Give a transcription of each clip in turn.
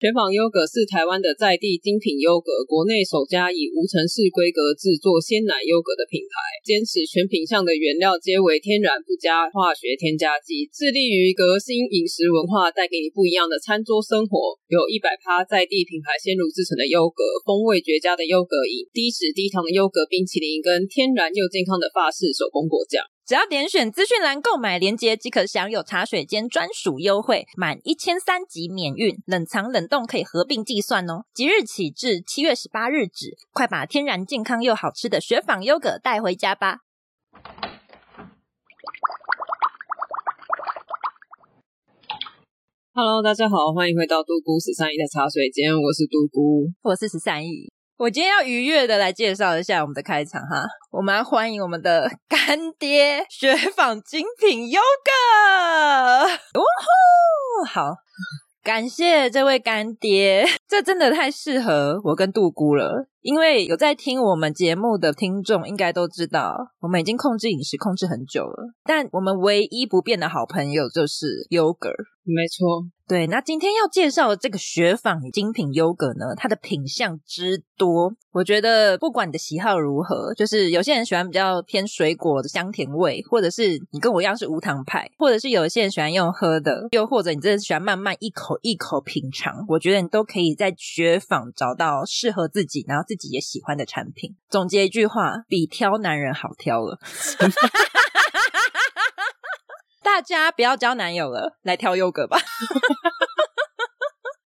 雪纺优格是台湾的在地精品优格，国内首家以无尘室规格制作鲜奶优格的品牌，坚持全品项的原料皆为天然，不加化学添加剂，致力于革新饮食文化，带给你不一样的餐桌生活。有一百趴在地品牌鲜乳制成的优格，风味绝佳的优格饮，低脂低糖的优格冰淇淋，跟天然又健康的法式手工果酱。只要点选资讯栏购买链接，即可享有茶水间专属优惠，满一千三即免运，冷藏冷冻可以合并计算哦。即日起至七月十八日止，快把天然健康又好吃的雪纺优格带回家吧！Hello，大家好，欢迎回到杜姑十三姨的茶水间，我是杜姑，我是十三姨。我今天要愉悦的来介绍一下我们的开场哈，我们要欢迎我们的干爹雪纺精品优格，呜呼，好，感谢这位干爹，这真的太适合我跟杜姑了，因为有在听我们节目的听众应该都知道，我们已经控制饮食控制很久了，但我们唯一不变的好朋友就是 yogurt，没错。对，那今天要介绍的这个雪纺精品优格呢，它的品相之多，我觉得不管你的喜好如何，就是有些人喜欢比较偏水果的香甜味，或者是你跟我一样是无糖派，或者是有些人喜欢用喝的，又或者你真的喜欢慢慢一口一口品尝，我觉得你都可以在雪纺找到适合自己，然后自己也喜欢的产品。总结一句话，比挑男人好挑了。大家不要交男友了，来挑优格吧。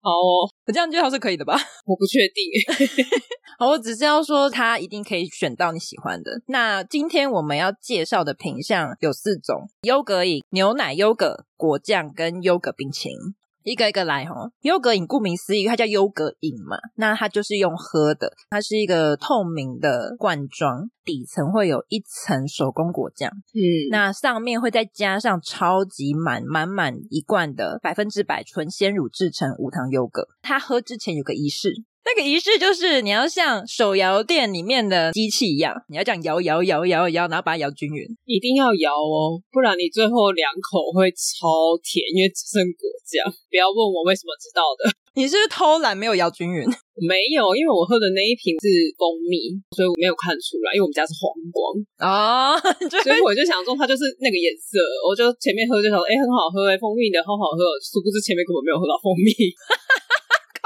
好哦，我这样介绍是可以的吧？我不确定。好，我只是要说，他一定可以选到你喜欢的。那今天我们要介绍的品项有四种：优格饮、牛奶优格、果酱跟优格冰淇淋。一个一个来哈，优格饮顾名思义，它叫优格饮嘛，那它就是用喝的，它是一个透明的罐装，底层会有一层手工果酱，嗯，那上面会再加上超级满满满一罐的百分之百纯鲜乳制成无糖优格，它喝之前有个仪式。那个仪式就是你要像手摇店里面的机器一样，你要这样摇摇摇摇摇，然后把它摇均匀，一定要摇哦，不然你最后两口会超甜，因为只剩果酱。不要问我为什么知道的，你是不是偷懒没有摇均匀？没有，因为我喝的那一瓶是蜂蜜，所以我没有看出来，因为我们家是黄光啊，所以我就想说它就是那个颜色，我就前面喝就想说，哎，很好喝，哎，蜂蜜的好好喝，殊不知前面根本没有喝到蜂蜜。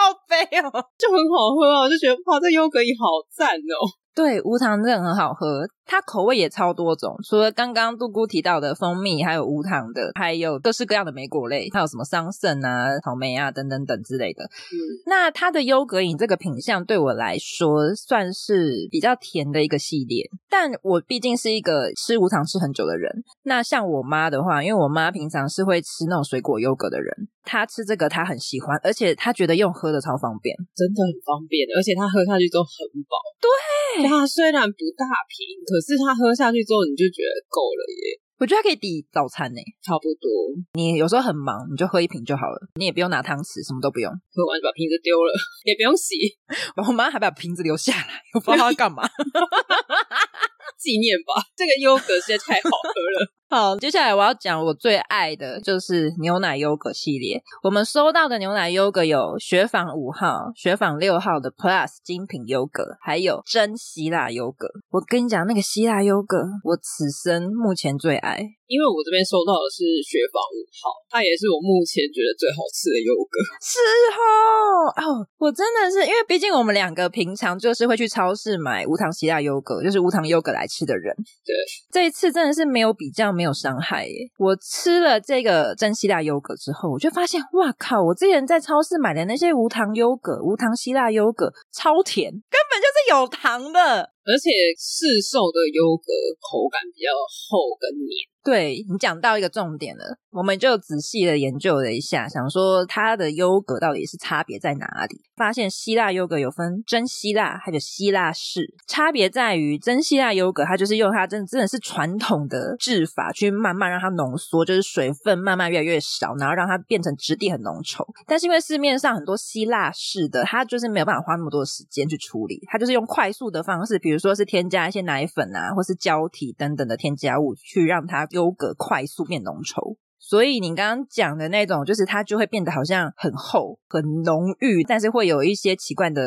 好杯哦，就很好喝我，就觉得哇，这优格饮好赞哦。对，无糖真的很好喝。它口味也超多种，除了刚刚杜姑提到的蜂蜜，还有无糖的，还有各式各样的莓果类，还有什么桑葚啊、草莓啊等等等之类的。嗯，那它的优格饮这个品相对我来说算是比较甜的一个系列，但我毕竟是一个吃无糖吃很久的人。那像我妈的话，因为我妈平常是会吃那种水果优格的人，她吃这个她很喜欢，而且她觉得用喝的超方便，真的很方便，而且她喝下去都很饱。对，它虽然不大瓶，可是它喝下去之后，你就觉得够了耶。我觉得它可以抵早餐呢，差不多。你有时候很忙，你就喝一瓶就好了，你也不用拿汤匙，什么都不用，喝完就把瓶子丢了，也不用洗。我妈还把瓶子留下来，我不知道她干嘛。纪念吧，这个优格实在太好喝了。好，接下来我要讲我最爱的就是牛奶优格系列。我们收到的牛奶优格有雪纺五号、雪纺六号的 Plus 精品优格，还有真希腊优格。我跟你讲，那个希腊优格，我此生目前最爱。因为我这边收到的是雪纺五号，它也是我目前觉得最好吃的优格。是哦，哦，我真的是因为毕竟我们两个平常就是会去超市买无糖希腊优格，就是无糖优格来吃的人。对，这一次真的是没有比较。没有伤害耶。我吃了这个真希腊优格之后，我就发现，哇靠！我之前在超市买的那些无糖优格、无糖希腊优格超甜，根本就是有糖的。而且市售的优格口感比较厚跟黏。对，你讲到一个重点了，我们就仔细的研究了一下，想说它的优格到底是差别在哪里？发现希腊优格有分真希腊还有希腊式，差别在于真希腊优格它就是用它真的真的是传统的制法去慢慢让它浓缩，就是水分慢慢越来越少，然后让它变成质地很浓稠。但是因为市面上很多希腊式的，它就是没有办法花那么多的时间去处理，它就是用快速的方式，比如说是添加一些奶粉啊，或是胶体等等的添加物去让它。优格快速变浓稠。所以你刚刚讲的那种，就是它就会变得好像很厚、很浓郁，但是会有一些奇怪的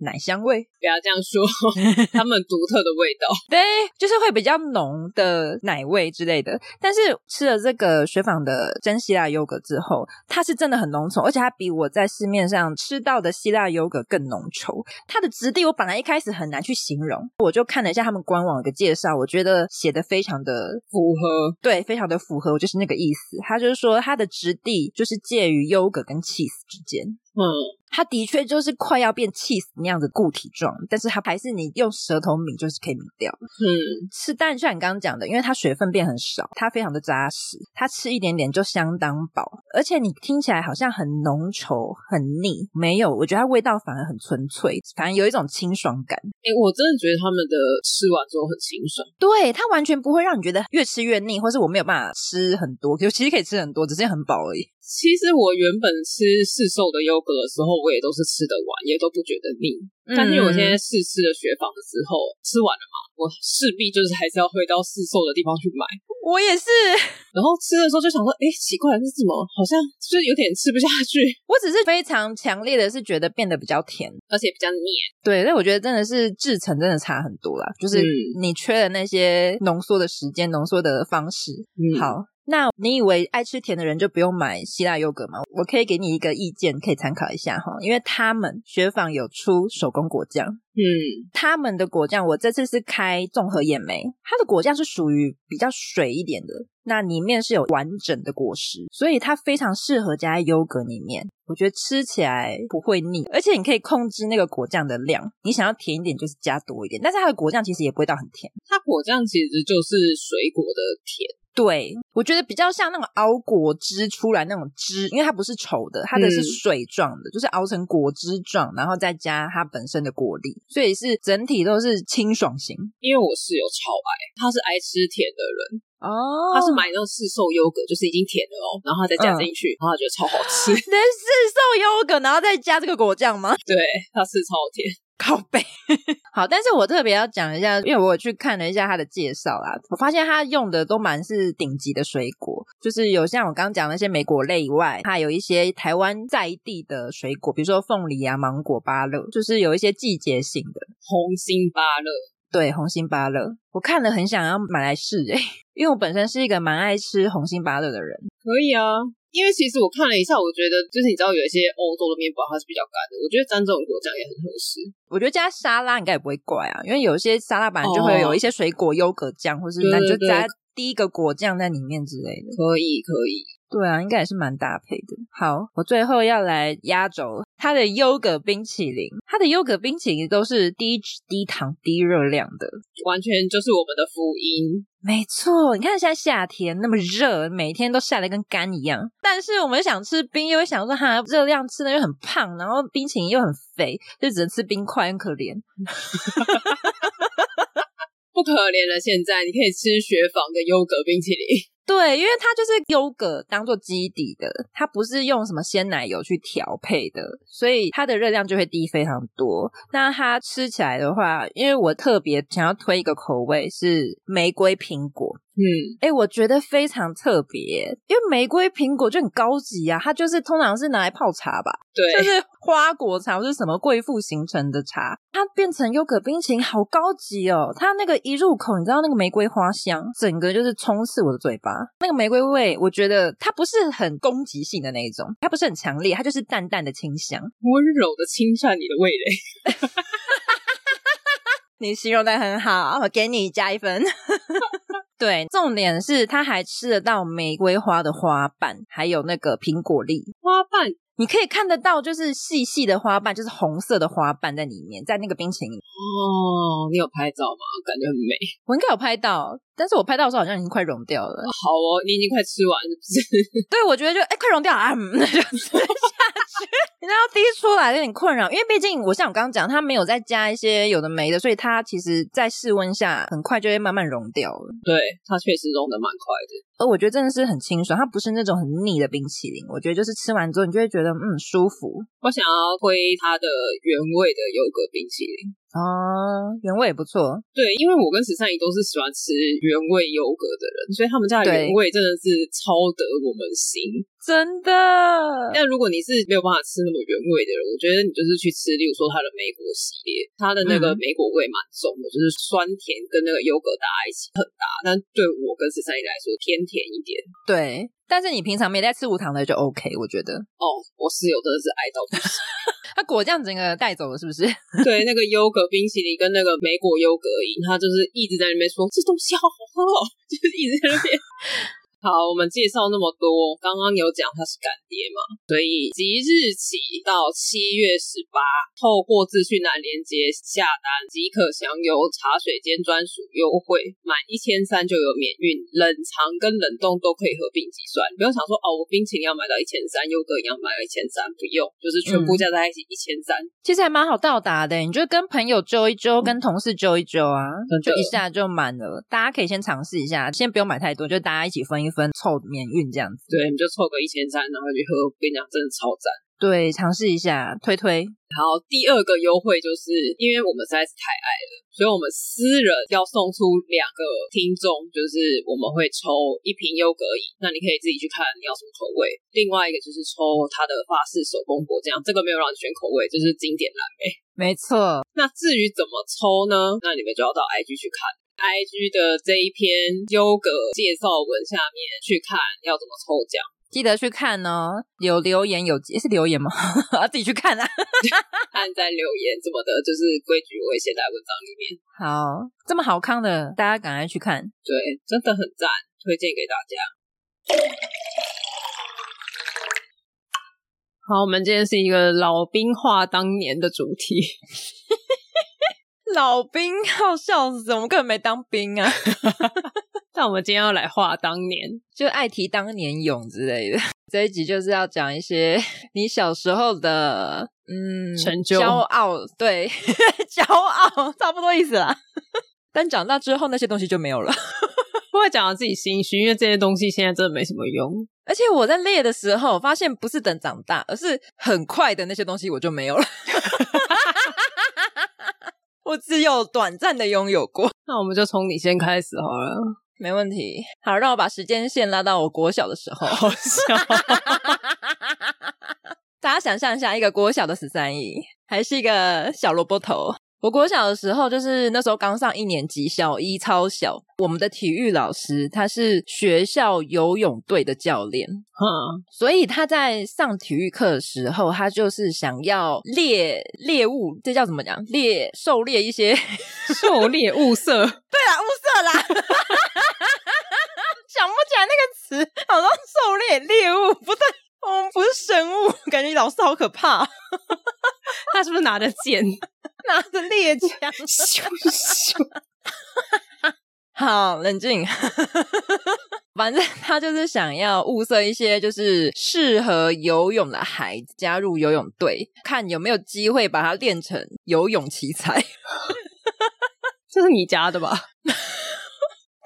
奶香味。不要这样说，他们独特的味道。对，就是会比较浓的奶味之类的。但是吃了这个雪纺的真希腊优格之后，它是真的很浓稠，而且它比我在市面上吃到的希腊优格更浓稠。它的质地我本来一开始很难去形容，我就看了一下他们官网的介绍，我觉得写的非常的符合，对，非常的符合，我就是那个意思。他就是说，它的质地就是介于优格跟气死之间。嗯。它的确就是快要变 cheese 那样子固体状，但是它还是你用舌头抿就是可以抿掉。嗯，吃蛋像你刚刚讲的，因为它水分变很少，它非常的扎实，它吃一点点就相当饱，而且你听起来好像很浓稠、很腻，没有，我觉得它味道反而很纯粹，反正有一种清爽感。哎、欸，我真的觉得他们的吃完之后很清爽，对，它完全不会让你觉得越吃越腻，或是我没有办法吃很多，就其实可以吃很多，只是很饱而已。其实我原本吃市售的优格的时候，我也都是吃得完，也都不觉得腻。嗯、但是我现在试吃了雪纺的时候，吃完了嘛，我势必就是还是要回到市售的地方去买。我也是。然后吃的时候就想说，哎，奇怪，这是什么？好像就是有点吃不下去。我只是非常强烈的是觉得变得比较甜，而且比较黏。对，但我觉得真的是制成真的差很多啦，就是你缺的那些浓缩的时间、浓缩的方式。嗯、好。那你以为爱吃甜的人就不用买希腊优格吗？我可以给你一个意见，可以参考一下哈，因为他们雪纺有出手工果酱，嗯，他们的果酱我这次是开综合眼莓，它的果酱是属于比较水一点的，那里面是有完整的果实，所以它非常适合加在优格里面，我觉得吃起来不会腻，而且你可以控制那个果酱的量，你想要甜一点就是加多一点，但是它的果酱其实也不会到很甜，它果酱其实就是水果的甜。对，我觉得比较像那种熬果汁出来那种汁，因为它不是稠的，它的是水状的，嗯、就是熬成果汁状，然后再加它本身的果粒，所以是整体都是清爽型。因为我室友超爱，他是爱吃甜的人哦，他是买那种市售优格，就是已经甜了哦，然后他再加进去，嗯、然后他觉得超好吃。那市售优格，然后再加这个果酱吗？对，它是超甜。靠背，好，但是我特别要讲一下，因为我有去看了一下他的介绍啦，我发现他用的都蛮是顶级的水果，就是有像我刚刚讲那些莓果类以外，还有一些台湾在地的水果，比如说凤梨啊、芒果、芭乐，就是有一些季节性的。红心芭乐，对，红心芭乐，我看了很想要买来试诶，因为我本身是一个蛮爱吃红心芭乐的人，可以啊。因为其实我看了一下，我觉得就是你知道有一些欧洲的面包它是比较干的，我觉得沾这种果酱也很合适。我觉得加沙拉应该也不会怪啊，因为有一些沙拉本来就会有一些水果优格酱，或是那你就加第一个果酱在里面之类的。可以可以，对啊，应该也是蛮搭配的。好，我最后要来压轴它的优格冰淇淋，它的优格冰淇淋都是低脂、低糖、低热量的，完全就是我们的福音。没错，你看现在夏天那么热，每天都晒得跟干一样。但是我们想吃冰，又会想说哈，热量吃的又很胖，然后冰淇淋又很肥，就只能吃冰块，很可怜。不可怜了，现在你可以吃雪纺的优格冰淇淋。对，因为它就是优格当做基底的，它不是用什么鲜奶油去调配的，所以它的热量就会低非常多。那它吃起来的话，因为我特别想要推一个口味是玫瑰苹果。嗯，哎，我觉得非常特别，因为玫瑰苹果就很高级啊，它就是通常是拿来泡茶吧，对，就是花果茶或是什么贵妇形成的茶，它变成优格冰淇淋，好高级哦！它那个一入口，你知道那个玫瑰花香，整个就是充斥我的嘴巴。那个玫瑰味，我觉得它不是很攻击性的那一种，它不是很强烈，它就是淡淡的清香，温柔的侵犯你的味蕾。你形容的很好，我给你加一分。对，重点是它还吃得到玫瑰花的花瓣，还有那个苹果粒花瓣。你可以看得到，就是细细的花瓣，就是红色的花瓣在里面，在那个冰淇淋哦。你有拍照吗？感觉很美。我应该有拍到，但是我拍到的时候好像已经快融掉了。好哦，你已经快吃完了，是不是？对，我觉得就哎，快融掉啊，那就吃 下去。然后滴出来有点困扰，因为毕竟我像我刚刚讲，它没有再加一些有的没的，所以它其实在室温下很快就会慢慢融掉了。对，它确实融的蛮快的。而我觉得真的是很清爽，它不是那种很腻的冰淇淋。我觉得就是吃完之后，你就会觉得嗯舒服。我想要推它的原味的优格冰淇淋。啊，原味也不错。对，因为我跟十三姨都是喜欢吃原味优格的人，所以他们家的原味真的是超得我们心，真的。但如果你是没有办法吃那么原味的人，我觉得你就是去吃，例如说它的梅果系列，它的那个梅果味蛮重的，嗯、就是酸甜跟那个优格搭在一起很搭。但对我跟十三姨来说，偏甜一点。对，但是你平常没在吃无糖的就 OK，我觉得。哦，我室友真的是爱到不行。他果酱整个带走了，是不是？对，那个优格冰淇淋跟那个莓果优格饮，他就是一直在那边说这东西好好喝哦，就是一直在那边。好，我们介绍那么多，刚刚有讲他是干爹嘛，所以即日起到七月十八，透过资讯栏连接下单即可享有茶水间专属优惠，满一千三就有免运，冷藏跟冷冻都可以合并计算。不用想说哦，我冰淇淋要买到一千三，优格也要买到一千三，不用，就是全部加在一起一千三。其实还蛮好到达的，你就跟朋友揪一揪，跟同事揪一揪啊，嗯、就一下就满了。大家可以先尝试一下，先不用买太多，就大家一起分一分，凑免运这样子。对，你就凑个一千三，然后去喝。我跟你讲，真的超赞。对，尝试一下，推推。好，第二个优惠就是因为我们实在是太爱了，所以我们私人要送出两个听众，就是我们会抽一瓶优格饮，那你可以自己去看你要什么口味。另外一个就是抽它的法式手工果酱，这个没有让你选口味，就是经典蓝莓。没错。那至于怎么抽呢？那你们就要到 IG 去看，IG 的这一篇优格介绍文下面去看要怎么抽奖。记得去看哦，有留言有是留言吗？要 自己去看啊，按在留言什么的，就是规矩我会写在文章里面。好，这么好看的，大家赶快去看，对，真的很赞，推荐给大家。好，我们今天是一个老兵话当年的主题。老兵好笑死，我们根本没当兵啊。那我们今天要来话当年，就爱提当年勇之类的。这一集就是要讲一些 你小时候的嗯成就、骄傲，对，骄傲差不多意思啦。但长大之后那些东西就没有了，不会讲到自己心虚，因为这些东西现在真的没什么用。而且我在列的时候发现，不是等长大，而是很快的那些东西我就没有了。我只有短暂的拥有过。那我们就从你先开始好了。没问题，好，让我把时间线拉到我国小的时候。好笑，大家想象一下，一个国小的十三姨，还是一个小萝卜头。我国小的时候，就是那时候刚上一年级，小一超小。我们的体育老师他是学校游泳队的教练，嗯，所以他在上体育课的时候，他就是想要猎猎物，这叫怎么讲？猎狩猎一些狩猎物色。对啦，物色啦，想不起来那个词，好像狩猎猎物，不对，我们不是生物，感觉老师好可怕。他是不是拿着剑？拿着猎 枪，咻咻！好，冷静。反正他就是想要物色一些就是适合游泳的孩子加入游泳队，看有没有机会把他练成游泳奇才。这是你家的吧？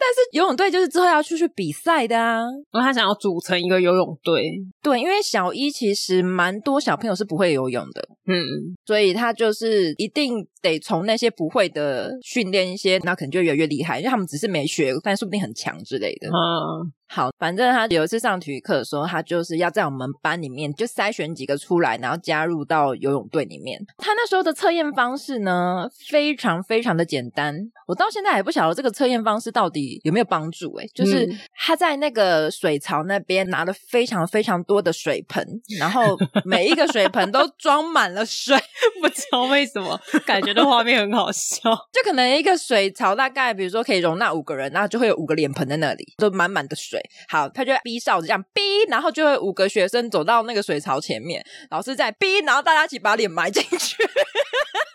但是游泳队就是之后要出去比赛的啊，然后他想要组成一个游泳队。对，因为小一其实蛮多小朋友是不会游泳的，嗯，所以他就是一定得从那些不会的训练一些，那可能就越来越厉害，因为他们只是没学，但说不定很强之类的。嗯，好，反正他有一次上体育课的时候，他就是要在我们班里面就筛选几个出来，然后加入到游泳队里面。他那时候的测验方式呢，非常非常的简单，我到现在还不晓得这个测验方式到底有没有帮助。哎，就是他在那个水槽那边拿了非常非常多的水盆，然后每一个水盆都装满满了水，不知道为什么，感觉的画面很好笑。就可能一个水槽大概，比如说可以容纳五个人，然后就会有五个脸盆在那里，都满满的水。好，他就逼哨子这样逼，然后就会五个学生走到那个水槽前面，老师在逼，然后大家一起把脸埋进去。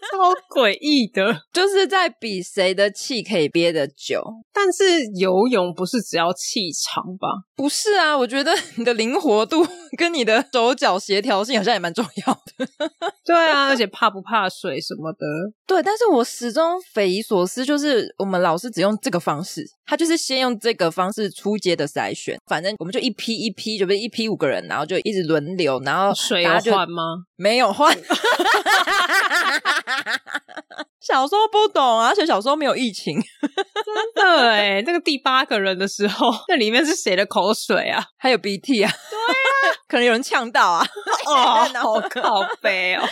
超诡异的，就是在比谁的气可以憋得久。但是游泳不是只要气长吧？不是啊，我觉得你的灵活度跟你的手脚协调性好像也蛮重要的。对啊，而且怕不怕水什么的。对，但是我始终匪夷所思，就是我们老师只用这个方式，他就是先用这个方式出街的筛选，反正我们就一批一批，就不是一批五个人，然后就一直轮流，然后水有换吗？没有换。小时候不懂啊，而且小时候没有疫情，真的哎，那个第八个人的时候，那里面是谁的口水啊？还有鼻涕啊？对啊，可能有人呛到啊！哦，好靠北哦。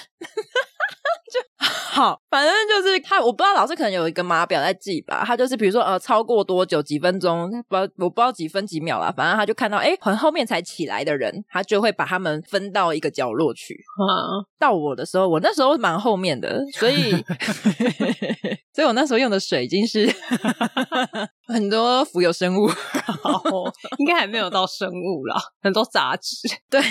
就好，反正就是他，我不知道老师可能有一个码表在记吧。他就是比如说呃，超过多久几分钟，不知道我不知道几分几秒啦。反正他就看到哎，很后面才起来的人，他就会把他们分到一个角落去。啊，到我的时候，我那时候蛮后面的，所以 所以我那时候用的水已经是 很多浮游生物，应该还没有到生物啦，很多杂质。对，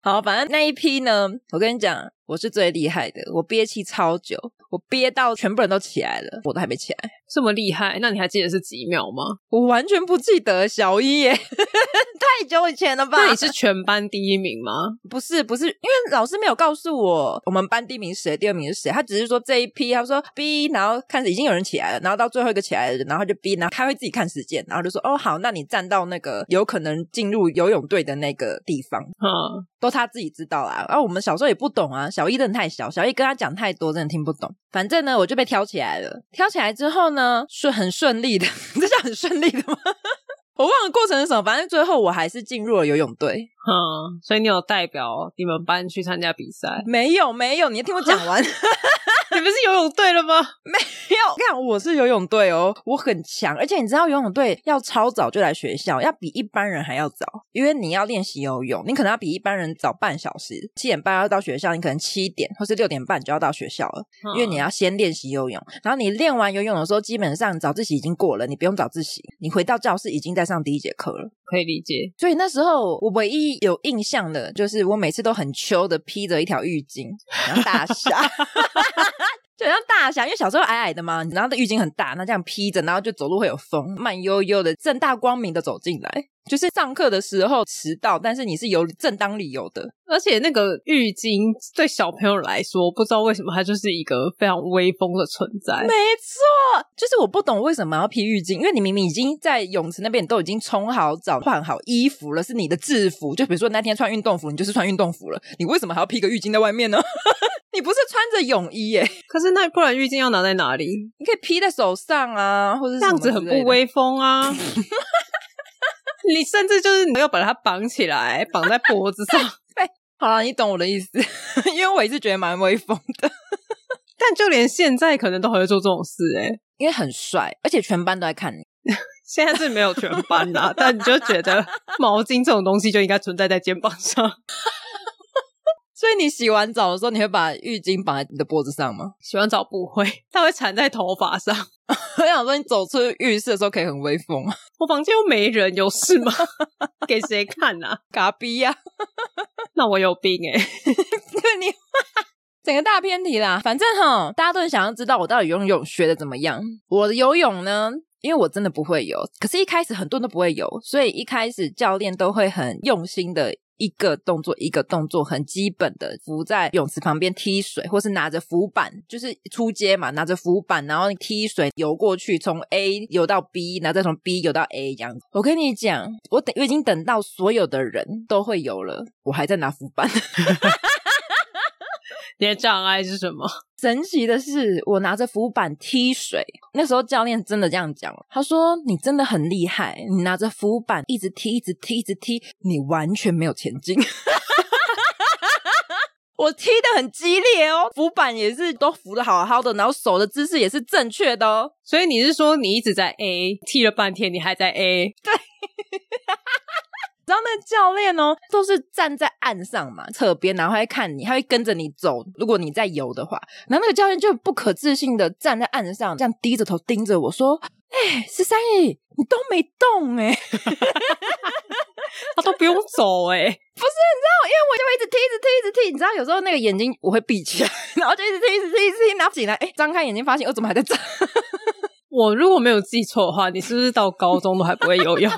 好，反正那一批呢，我跟你讲。我是最厉害的，我憋气超久，我憋到全部人都起来了，我都还没起来，这么厉害？那你还记得是几秒吗？我完全不记得，小一耶，太久以前了吧？那你是全班第一名吗？不是，不是，因为老师没有告诉我我们班第一名是谁，第二名是谁，他只是说这一批，他说 B，然后看着已经有人起来了，然后到最后一个起来的人，然后就 B，然后他会自己看时间，然后就说哦好，那你站到那个有可能进入游泳队的那个地方，嗯，都他自己知道啦。然后我们小时候也不懂啊，小一真的太小，小一跟他讲太多，真的听不懂。反正呢，我就被挑起来了。挑起来之后呢，是很顺利的，这叫很顺利的吗？我忘了过程是什么。反正最后我还是进入了游泳队。嗯，所以你有代表你们班去参加比赛？没有，没有。你要听我讲完。你不是游泳队了吗？没有，看我是游泳队哦，我很强。而且你知道游泳队要超早就来学校，要比一般人还要早，因为你要练习游泳，你可能要比一般人早半小时，七点半要到学校，你可能七点或是六点半就要到学校了，因为你要先练习游泳。然后你练完游泳的时候，基本上早自习已经过了，你不用早自习，你回到教室已经在上第一节课了，可以理解。所以那时候我唯一有印象的就是我每次都很秋的披着一条浴巾，然后大侠。就像大侠，因为小时候矮矮的嘛，然后的浴巾很大，那这样披着，然后就走路会有风，慢悠悠的，正大光明的走进来。就是上课的时候迟到，但是你是有正当理由的。而且那个浴巾对小朋友来说，不知道为什么它就是一个非常威风的存在。没错，就是我不懂为什么要披浴巾，因为你明明已经在泳池那边都已经冲好澡、换好衣服了，是你的制服。就比如说那天穿运动服，你就是穿运动服了，你为什么还要披个浴巾在外面呢？你不是穿着泳衣耶？可是那不然浴巾要拿在哪里？你可以披在手上啊，或者这样子很不威风啊。你甚至就是你要把它绑起来，绑在脖子上。对，好了，你懂我的意思，因为我也是觉得蛮威风的。但就连现在可能都还会做这种事，诶因为很帅，而且全班都在看你。现在是没有全班啦，但你就觉得毛巾这种东西就应该存在在肩膀上。所以你洗完澡的时候，你会把浴巾绑在你的脖子上吗？洗完澡不会，它会缠在头发上。我想说，你走出浴室的时候可以很威风。我房间又没人，有事吗？给谁看啊？嘎逼呀！那我有病哎、欸！对你整个大偏题啦。反正哈，大家都很想要知道我到底游泳学的怎么样。我的游泳呢，因为我真的不会游，可是一开始很多人都不会游，所以一开始教练都会很用心的。一个动作一个动作，很基本的浮在泳池旁边踢水，或是拿着浮板，就是出街嘛，拿着浮板，然后踢水游过去，从 A 游到 B，然后再从 B 游到 A 这样子。我跟你讲，我等我已经等到所有的人都会游了，我还在拿浮板。你的障碍是什么？神奇的是，我拿着浮板踢水。那时候教练真的这样讲，他说：“你真的很厉害，你拿着浮板一直踢，一直踢，一直踢，你完全没有前进。”我踢的很激烈哦，浮板也是都浮的好好的，然后手的姿势也是正确的哦。所以你是说，你一直在 A 踢了半天，你还在 A？对。知道那教练哦，都是站在岸上嘛，侧边，然后还看你，他会跟着你走。如果你在游的话，然后那个教练就不可置信的站在岸上，这样低着头盯着我说：“哎、欸，十三姨，你都没动哎、欸，他都不用走哎、欸，不是，你知道，因为我就会一直踢，一直踢，一直踢，你知道，有时候那个眼睛我会闭起来，然后就一直踢，一直踢，一直踢，然后起来，哎，张开眼睛发现我怎么还在这？我如果没有记错的话，你是不是到高中都还不会游泳？”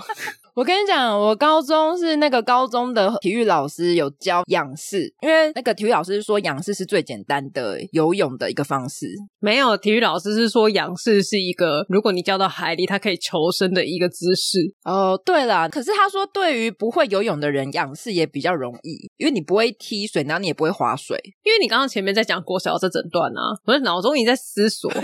我跟你讲，我高中是那个高中的体育老师有教仰式，因为那个体育老师说仰式是最简单的游泳的一个方式。没有，体育老师是说仰式是一个如果你掉到海里，它可以求生的一个姿势。哦，对了，可是他说对于不会游泳的人，仰式也比较容易，因为你不会踢水，然后你也不会划水。因为你刚刚前面在讲国小这整段啊，我的脑中已经在思索。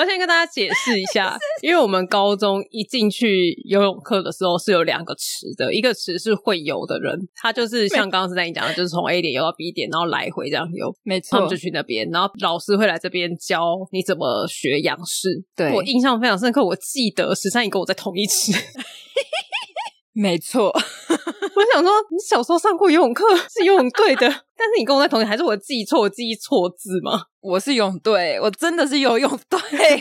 我先跟大家解释一下，因为我们高中一进去游泳课的时候是有两个池的，一个池是会游的人，他就是像刚刚是在你讲的，就是从 A 点游到 B 点，然后来回这样游，没错，他们就去那边，然后老师会来这边教你怎么学仰式。对，我印象非常深刻，我记得十三姨跟我在同一池。没错，我想说，你小时候上过游泳课，是游泳队的，但是你跟我在同一，还是我记错，我记错字吗？我是游泳队，我真的是游泳队，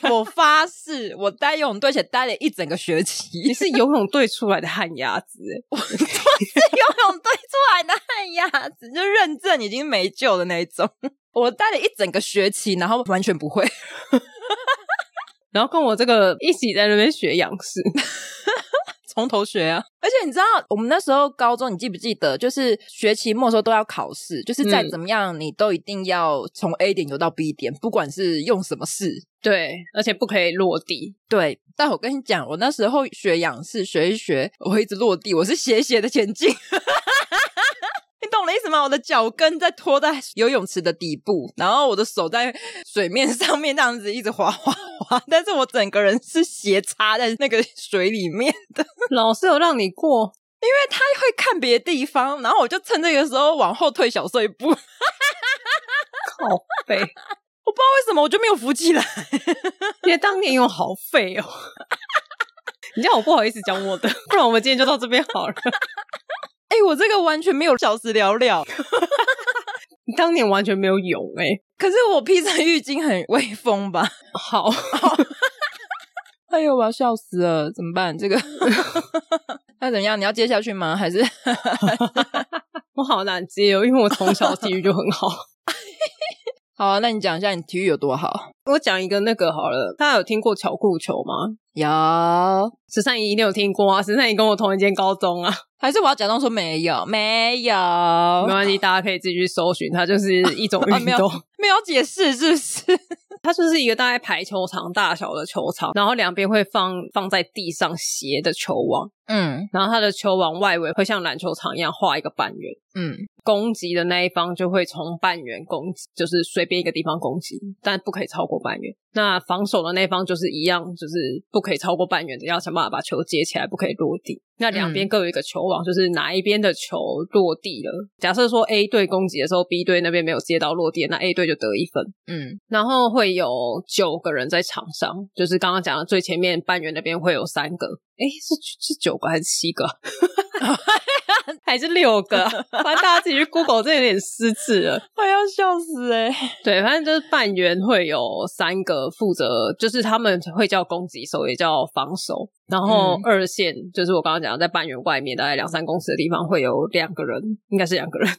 我发誓，我待游泳队且待了一整个学期。你是游泳队出来的旱鸭子，我是游泳队出来的旱鸭子，就认证已经没救的那一种。我待了一整个学期，然后完全不会，然后跟我这个一起在那边学仰式。从头学啊！而且你知道，我们那时候高中，你记不记得？就是学期末的时候都要考试，就是再怎么样，你都一定要从 A 点游到 B 点，不管是用什么式。对，而且不可以落地。对，但我跟你讲，我那时候学仰视，学一学，我会一直落地，我是斜斜的前进。你懂我的意思吗？我的脚跟在拖在游泳池的底部，然后我的手在水面上面这样子一直滑滑滑，但是我整个人是斜插在那个水里面的。老师有让你过，因为他会看别的地方，然后我就趁这个时候往后退小碎步。靠背，我不知道为什么我就没有扶起来，因为当年用好废哦。你这样我不好意思讲我的，不然我们今天就到这边好了。哎、欸，我这个完全没有小时聊聊，你 当年完全没有泳哎、欸，可是我披着浴巾很威风吧？好，哎呦，我要笑死了，怎么办？这个 那怎么样？你要接下去吗？还是我好难接哦，因为我从小体育就很好。好啊，那你讲一下你体育有多好？我讲一个那个好了，大家有听过巧固球吗？有，十三姨一定有听过啊！十三姨跟我同一间高中啊。还是我要假装说没有，没有，没关系，大家可以自己去搜寻，它就是一种 运动，没有解释，是不是？它就是一个大概排球场大小的球场，然后两边会放放在地上斜的球网，嗯，然后它的球网外围会像篮球场一样画一个半圆，嗯，攻击的那一方就会从半圆攻击，就是随便一个地方攻击，但不可以超过半圆。那防守的那方就是一样，就是不可以超过半圆的，要想办法把球接起来，不可以落地。那两边各有一个球网，嗯、就是哪一边的球落地了。假设说 A 队攻击的时候，B 队那边没有接到落地，那 A 队就得一分。嗯，然后会有九个人在场上，就是刚刚讲的最前面半圆那边会有三个。诶，是是九个还是七个？还是六个？反正大家自己去 Google，这有点失智了，快要笑死欸。对，反正就是半圆会有三个负责，就是他们会叫攻击手，也叫防守。然后二线、嗯、就是我刚刚讲的，在半圆外面大概两三公尺的地方会有两个人，应该是两个人。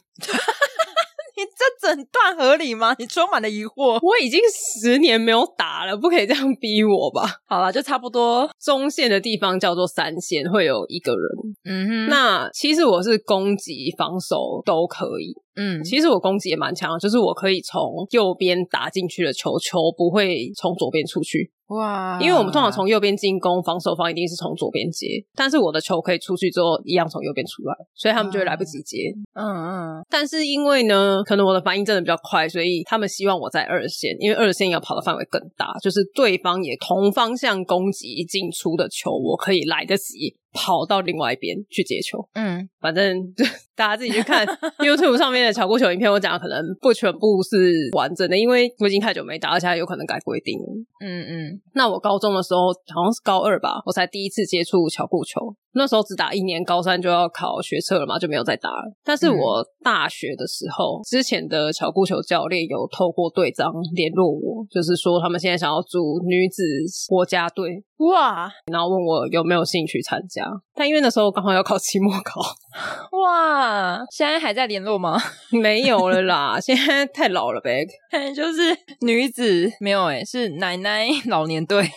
你这整段合理吗？你充满了疑惑。我已经十年没有打了，不可以这样逼我吧？好了，就差不多。中线的地方叫做三线，会有一个人。嗯哼。那其实我是攻击、防守都可以。嗯，其实我攻击也蛮强的，就是我可以从右边打进去的球，球不会从左边出去。哇！因为我们通常从右边进攻，防守方一定是从左边接，但是我的球可以出去之后一样从右边出来，所以他们就会来不及接。嗯嗯。但是因为呢，可能我的反应真的比较快，所以他们希望我在二线，因为二线要跑的范围更大，就是对方也同方向攻击进出的球，我可以来得及。跑到另外一边去接球。嗯，反正就 大家自己去看 YouTube 上面的巧固球影片，我讲的可能不全部是完整的，因为我已经太久没打，而且有可能改规定。嗯嗯，那我高中的时候好像是高二吧，我才第一次接触巧固球。那时候只打一年，高三就要考学测了嘛，就没有再打了。但是我大学的时候，嗯、之前的巧固球教练有透过队长联络我，就是说他们现在想要组女子国家队，哇，然后问我有没有兴趣参加。但因为那时候刚好要考期末考，哇，现在还在联络吗？没有了啦，现在太老了呗。就是女子没有哎、欸、是奶奶老年队。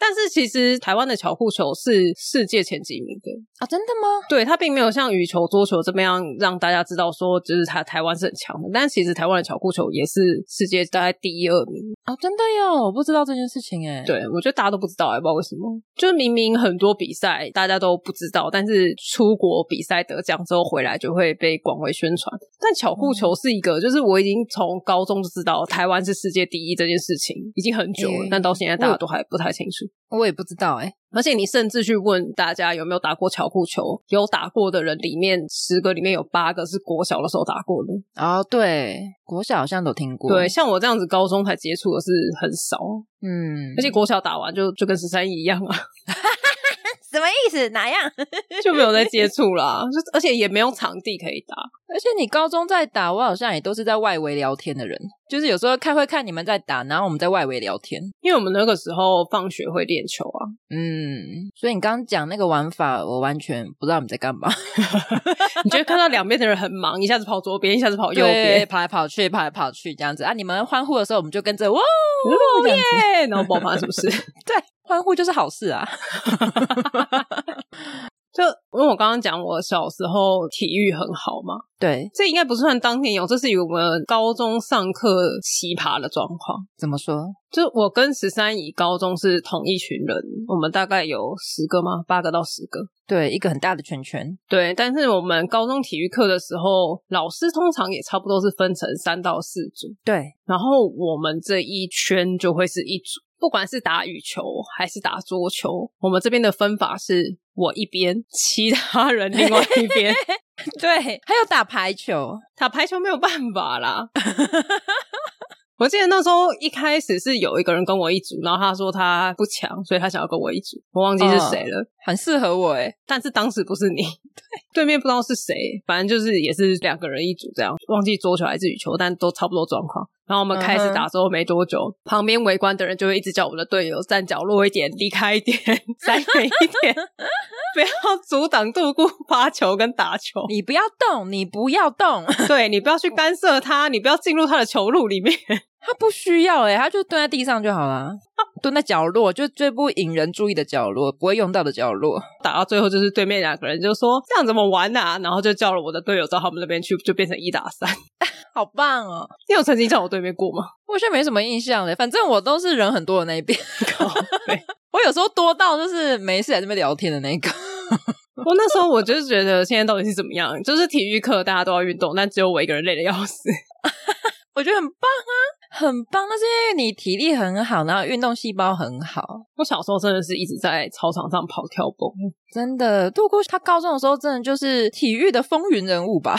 但是其实台湾的巧固球是世界前几名的啊？真的吗？对，它并没有像羽球、桌球这么样让大家知道说，就是它台湾是很强的。但其实台湾的巧固球也是世界大概第一二名啊！真的哟，我不知道这件事情诶。对，我觉得大家都不知道，也不知道为什么。就是明明很多比赛大家都不知道，但是出国比赛得奖之后回来就会被广为宣传。但巧固球是一个，就是我已经从高中就知道台湾是世界第一这件事情，已经很久了，欸、但到现在大家都还不太清楚。我也不知道哎、欸，而且你甚至去问大家有没有打过巧固球，有打过的人里面十个里面有八个是国小的时候打过的。哦，对，国小好像都听过。对，像我这样子高中才接触的是很少。嗯，而且国小打完就就跟十三姨一样啊。什么意思？哪样 就没有再接触啦？就而且也没有场地可以打。而且你高中在打，我好像也都是在外围聊天的人。就是有时候开会看你们在打，然后我们在外围聊天。因为我们那个时候放学会练球啊。嗯，所以你刚刚讲那个玩法，我完全不知道你在干嘛。你觉得看到两边的人很忙，一下子跑左边，一下子跑右边，跑来跑去，跑来跑去这样子啊？你们欢呼的时候，我们就跟着哇 耶，然后爆发是不是？对。欢呼就是好事啊！就因为我刚刚讲我小时候体育很好嘛，对，这应该不算当天有，这是以我们高中上课奇葩的状况。怎么说？就我跟十三姨高中是同一群人，我们大概有十个吗？八个到十个？对，一个很大的圈圈。对，但是我们高中体育课的时候，老师通常也差不多是分成三到四组。对，然后我们这一圈就会是一组。不管是打羽球还是打桌球，我们这边的分法是我一边，其他人另外一边。对，还有打排球，打排球没有办法啦。我记得那时候一开始是有一个人跟我一组，然后他说他不强，所以他想要跟我一组。我忘记是谁了，哦、很适合我诶，但是当时不是你，对，对面不知道是谁，反正就是也是两个人一组这样。忘记桌球还是羽球，但都差不多状况。然后我们开始打之后没多久，嗯、旁边围观的人就会一直叫我们的队友站角落一点，离开一点，再远一点，不要阻挡杜姑发球跟打球。你不要动，你不要动，对，你不要去干涉他，你不要进入他的球路里面。他不需要诶，他就蹲在地上就好了，蹲在角落，就最不引人注意的角落，不会用到的角落。打到最后就是对面两个人就说这样怎么玩啊？然后就叫了我的队友到他们那边去，就变成一打三。好棒哦！你有曾经在我对面过吗？我现在没什么印象嘞，反正我都是人很多的那一边。我有时候多到就是没事在这边聊天的那个。我那时候我就是觉得现在到底是怎么样？就是体育课大家都要运动，但只有我一个人累得要死。我觉得很棒啊，很棒！那是因为你体力很好，然后运动细胞很好。我小时候真的是一直在操场上跑跳蹦，真的。杜姑他高中的时候真的就是体育的风云人物吧？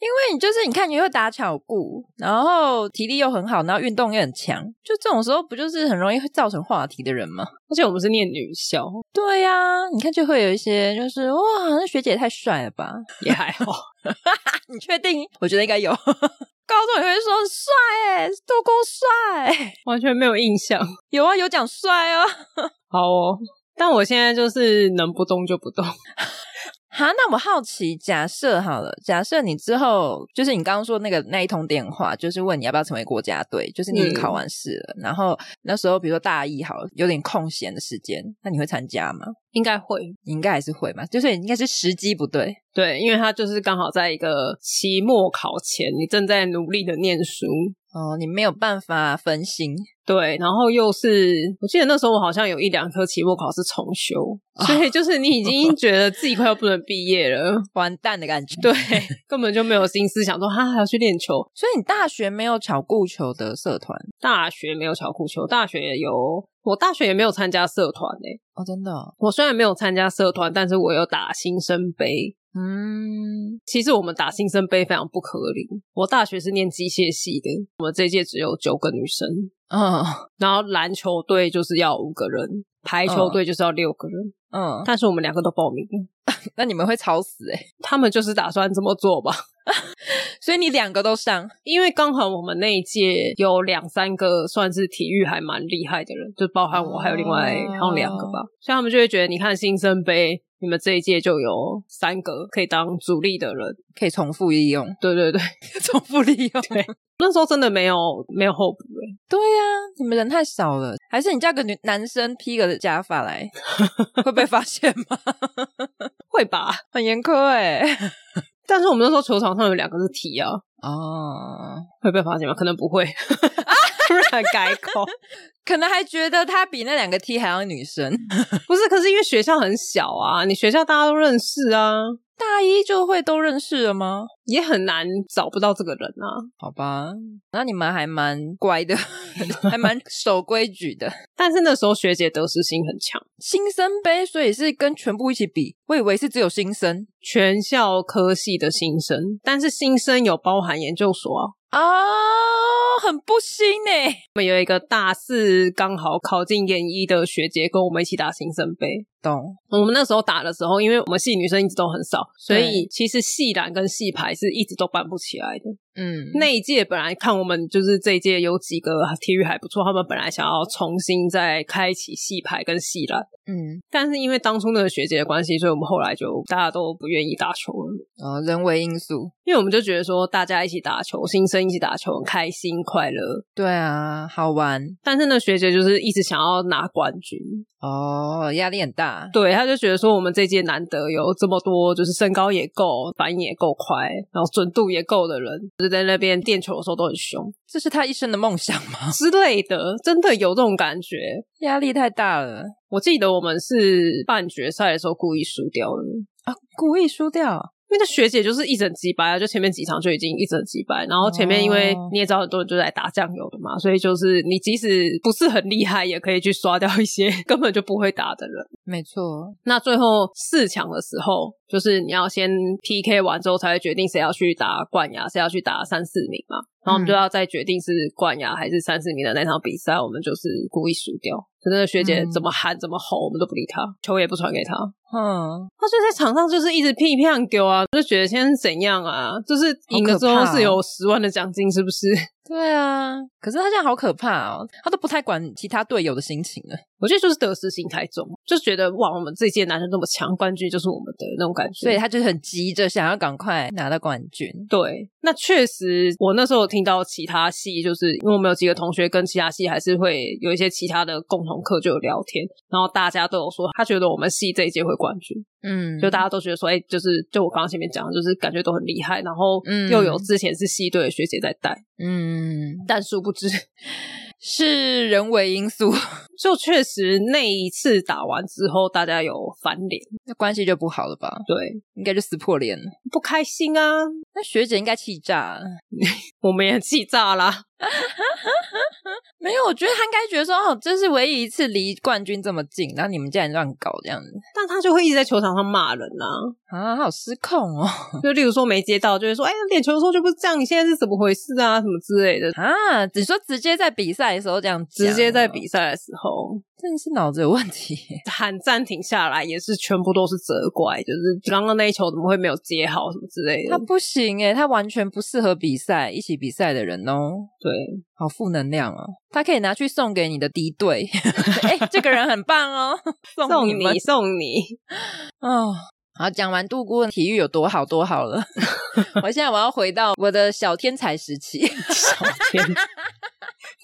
因为你就是你看你会打巧固，然后体力又很好，然后运动又很强，就这种时候不就是很容易会造成话题的人吗？而且我们是念女校，对呀、啊，你看就会有一些就是哇，那学姐也太帅了吧？也还好，你确定？我觉得应该有。高中也会说帅诶，杜姑帅，完全没有印象。有啊，有讲帅啊。好哦，但我现在就是能不动就不动。好，那我好奇，假设好了，假设你之后就是你刚刚说那个那一通电话，就是问你要不要成为国家队，就是你已经考完试了，嗯、然后那时候比如说大一好了，有点空闲的时间，那你会参加吗？应该会，应该还是会嘛，就是应该是时机不对，对，因为他就是刚好在一个期末考前，你正在努力的念书。哦，你没有办法分心，对，然后又是，我记得那时候我好像有一两科期末考是重修，哦、所以就是你已经觉得自己快要不能毕业了，完蛋的感觉，对，根本就没有心思想说哈还要去练球，所以你大学没有巧固球的社团，大学没有巧固球，大学有。我大学也没有参加社团诶、欸。哦，真的、哦。我虽然没有参加社团，但是我有打新生杯。嗯，其实我们打新生杯非常不可理。我大学是念机械系的，我们这届只有九个女生。嗯，然后篮球队就是要五个人，排球队就是要六个人。嗯，但是我们两个都报名了。那你们会吵死诶、欸、他们就是打算这么做吧。所以你两个都上，因为刚好我们那一届有两三个算是体育还蛮厉害的人，就包含我还有另外好像两个吧，所以他们就会觉得，你看新生杯，你们这一届就有三个可以当主力的人，可以重复利用。对对对，重复利用。对，那时候真的没有没有候补哎。对呀、啊，你们人太少了，还是你叫个女男生披个假发来，会被发现吗？会吧，很严苛诶但是我们那时候球场上有两个是 T 啊，啊，会被发现吗？可能不会，突然改口，可能还觉得他比那两个 T 还要女生，不是？可是因为学校很小啊，你学校大家都认识啊。大一就会都认识了吗？也很难找不到这个人啊。好吧，那你们还蛮乖的，还蛮守规矩的。但是那时候学姐得失心很强，新生杯，所以是跟全部一起比。我以为是只有新生，全校科系的新生，但是新生有包含研究所啊。很不新呢。我们有一个大四刚好考进研一的学姐，跟我们一起打新生杯。懂。我们那时候打的时候，因为我们系女生一直都很少，所以其实系篮跟系排是一直都办不起来的。嗯，那一届本来看我们就是这一届有几个体育还不错，他们本来想要重新再开启系排跟系篮，嗯，但是因为当初那个学姐的关系，所以我们后来就大家都不愿意打球了。哦，人为因素，因为我们就觉得说大家一起打球，新生一起打球很开心快乐，对啊，好玩。但是那学姐就是一直想要拿冠军，哦，压力很大。对，他就觉得说我们这届难得有这么多，就是身高也够，反应也够快，然后准度也够的人。就在那边垫球的时候都很凶，这是他一生的梦想吗？之类的，真的有这种感觉，压力太大了。我记得我们是半决赛的时候故意输掉的啊，故意输掉。因为那学姐就是一整击败啊，就前面几场就已经一整击败，然后前面因为你也知道很多人就在打酱油的嘛，所以就是你即使不是很厉害，也可以去刷掉一些 根本就不会打的人。没错，那最后四强的时候，就是你要先 PK 完之后才会决定谁要去打冠亚，谁要去打三四名嘛。然后我们就要再决定是冠亚还是三四名的那场比赛，我们就是故意输掉。真的学姐怎么喊怎么吼，我们都不理她，球也不传给她。嗯，她就在场上就是一直屁屁给我啊，就觉得现在是怎样啊？就是赢了之后是有十万的奖金，是不是？对啊，可是他现在好可怕哦，他都不太管其他队友的心情了。我觉得就是得失心太重，就觉得哇，我们这届男生这么强，冠军就是我们的那种感觉，所以他就很急着想要赶快拿到冠军。对，那确实，我那时候有听到其他系，就是因为我们有几个同学跟其他系还是会有一些其他的共同课就有聊天，然后大家都有说，他觉得我们系这一届会冠军。嗯，就大家都觉得说，哎、欸，就是就我刚刚前面讲的，就是感觉都很厉害，然后又有之前是系队的学姐在带，嗯，但殊不知 是人为因素，就确实那一次打完之后，大家有翻脸，那关系就不好了吧？对，应该就撕破脸了，不开心啊。那学姐应该气炸了，我们也气炸啦。没有，我觉得他应该觉得说，哦，这是唯一一次离冠军这么近，然后你们竟然乱搞这样子，但他就会一直在球场上骂人呐，啊，好失控哦。就例如说没接到，就会说，哎，练球的时候就不是这样，你现在是怎么回事啊，什么之类的啊。你说直接在比赛的时候这样，直接在比赛的时候。真的是脑子有问题，喊暂停下来也是全部都是责怪，就是刚刚那一球怎么会没有接好什么之类的。他不行诶，他完全不适合比赛，一起比赛的人哦。对，好负能量哦。他可以拿去送给你的敌对，哎，这个人很棒哦，送你送你。哦，好，讲完杜姑的体育有多好多好了，我现在我要回到我的小天才时期，小天。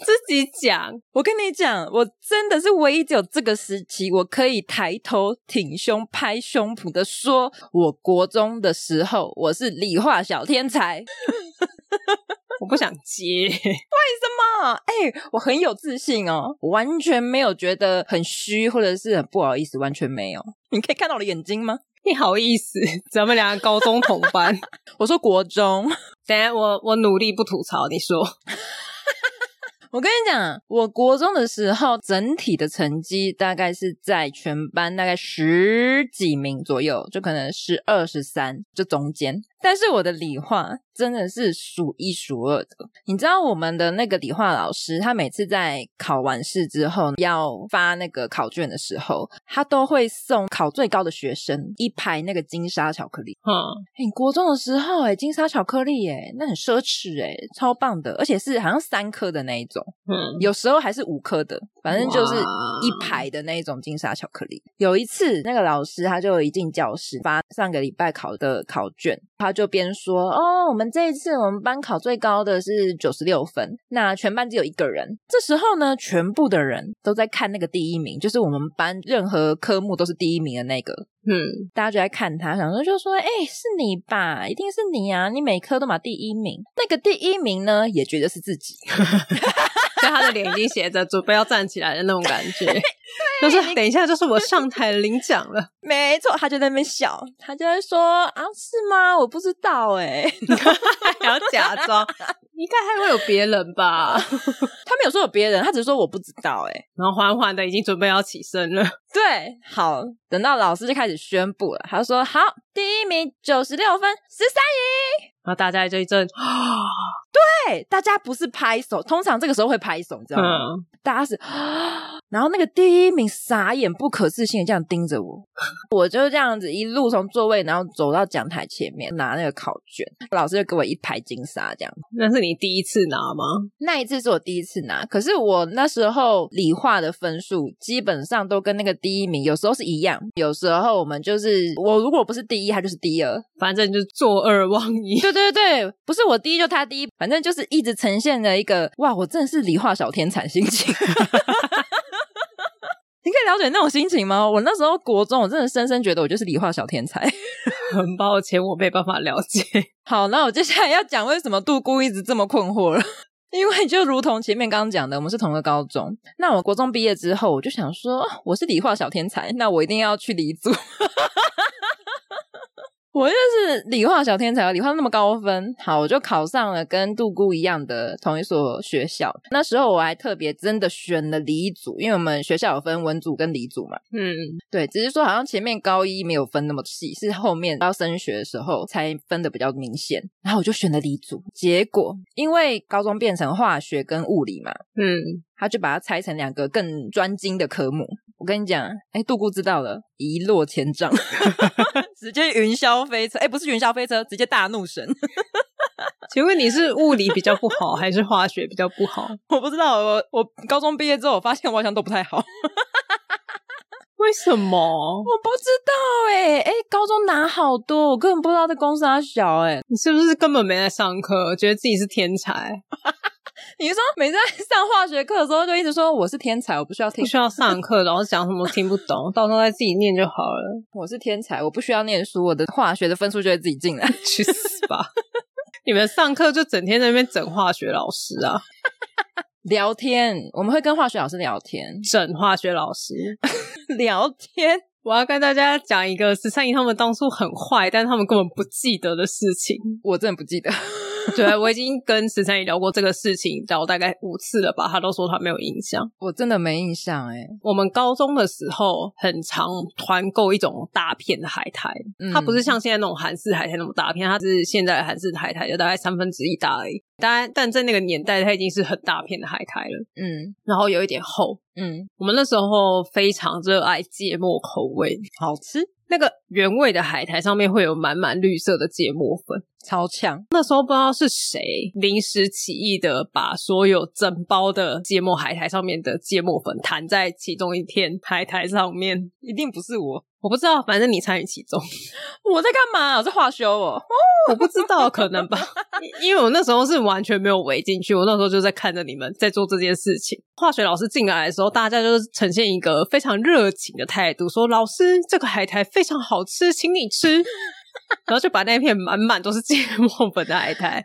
自己讲，我跟你讲，我真的是唯一只有这个时期，我可以抬头挺胸、拍胸脯的说，我国中的时候我是理化小天才。我不想接，为什么？哎、欸，我很有自信哦，我完全没有觉得很虚或者是很不好意思，完全没有。你可以看到我的眼睛吗？你好意思？咱们两个高中同班，我说国中。等下我我努力不吐槽，你说。我跟你讲，我国中的时候，整体的成绩大概是在全班大概十几名左右，就可能十二、十三，就中间。但是我的理化真的是数一数二的。你知道我们的那个理化老师，他每次在考完试之后要发那个考卷的时候，他都会送考最高的学生一排那个金沙巧克力。嗯，你国中的时候，哎，金沙巧克力，哎，那很奢侈，哎，超棒的，而且是好像三颗的那一种，嗯，有时候还是五颗的，反正就是一排的那一种金沙巧克力。有一次，那个老师他就一进教室发上个礼拜考的考卷，他。就边说哦，我们这一次我们班考最高的是九十六分，那全班只有一个人。这时候呢，全部的人都在看那个第一名，就是我们班任何科目都是第一名的那个。嗯，大家就在看他，想说就说，哎，是你吧？一定是你啊！你每科都拿第一名。那个第一名呢，也觉得是自己，在他的脸已经写着准备要站起来的那种感觉。就是等一下，就是我上台领奖了。没错，他就在那边笑，他就在说啊，是吗？我不知道哎，还要假装，应该还会有别人吧？他没有说有别人，他只是说我不知道哎。然后缓缓的已经准备要起身了。对，好，等到老师就开始宣布了，他说好，第一名九十六分，十三姨。然后大家就一阵啊，对，大家不是拍手，通常这个时候会拍手，你知道吗？嗯、大家是啊，然后那个第一名傻眼、不可置信的这样盯着我，我就这样子一路从座位，然后走到讲台前面拿那个考卷，老师就给我一排金沙，这样。那是你第一次拿吗？那一次是我第一次拿，可是我那时候理化的分数基本上都跟那个第一名有时候是一样，有时候我们就是我如果不是第一，他就是第二，反正就是坐二望一。对对对，不是我第一就他第一，反正就是一直呈现了一个哇，我真的是理化小天才心情。你可以了解那种心情吗？我那时候国中，我真的深深觉得我就是理化小天才。很抱歉，我没办法了解。好，那我接下来要讲为什么杜姑一直这么困惑了，因为就如同前面刚刚讲的，我们是同个高中。那我国中毕业之后，我就想说，我是理化小天才，那我一定要去理组。我就是理化小天才，理化那么高分，好，我就考上了跟杜姑一样的同一所学校。那时候我还特别真的选了理组，因为我们学校有分文组跟理组嘛。嗯，对，只是说好像前面高一没有分那么细，是后面要升学的时候才分的比较明显。然后我就选了理组，结果因为高中变成化学跟物理嘛，嗯，他就把它拆成两个更专精的科目。我跟你讲，哎，杜姑知道了，一落千丈，直接云霄飞车，哎，不是云霄飞车，直接大怒神。请问你是物理比较不好，还是化学比较不好？我不知道，我我高中毕业之后，我发现我好像都不太好。为什么？我不知道哎，哎，高中拿好多，我根本不知道这公司它小哎。你是不是根本没在上课，觉得自己是天才？你说每次在上化学课的时候，就一直说我是天才，我不需要听，不需要上课，然后讲什么听不懂，到时候再自己念就好了。我是天才，我不需要念书，我的化学的分数就会自己进来。去死吧！你们上课就整天在那边整化学老师啊？聊天，我们会跟化学老师聊天，整化学老师 聊天。我要跟大家讲一个十三姨他们当初很坏，但是他们根本不记得的事情。我真的不记得。对，我已经跟十三姨聊过这个事情，聊大概五次了吧，她都说她没有印象。我真的没印象哎。我们高中的时候很常团购一种大片的海苔，嗯、它不是像现在那种韩式海苔那么大片，它是现在韩式海苔就大概三分之一大而已。当然，但在那个年代，它已经是很大片的海苔了。嗯，然后有一点厚。嗯，我们那时候非常热爱芥末口味，好吃。那个原味的海苔上面会有满满绿色的芥末粉，超强。那时候不知道是谁临时起意的，把所有整包的芥末海苔上面的芥末粉弹在其中一片海苔上面，一定不是我。我不知道，反正你参与其中。我在干嘛？我在化修哦。我不知道，可能吧。因为我那时候是完全没有围进去，我那时候就在看着你们在做这件事情。化学老师进来的时候，大家就是呈现一个非常热情的态度，说：“老师，这个海苔非常好吃，请你吃。”然后就把那片满满都是芥末粉的海苔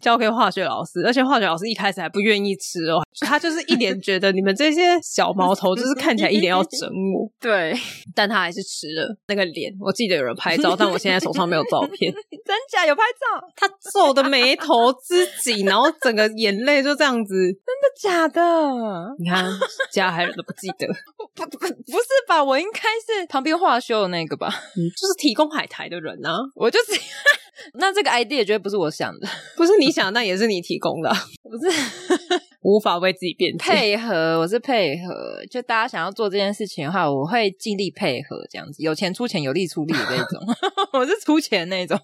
交给化学老师，而且化学老师一开始还不愿意吃哦，他就是一脸觉得你们这些小毛头就是看起来一脸要整我。对，但他还是吃了。那个脸，我记得有人拍照，但我现在手上没有照片。真假有拍照？他皱的眉头之紧，然后整个眼泪就这样子，真的假的？你看，加害人都不记得，不不不是吧？我应该是旁边画修的那个吧？嗯，就是提供海苔的人啊，我就是。那这个 idea 绝对不是我想的，不是你想，那也是你提供的，不是无法为自己辩解。配合，我是配合，就大家想要做这件事情的话，我会尽力配合，这样子有钱出钱，有力出力的那种。我是出钱那种。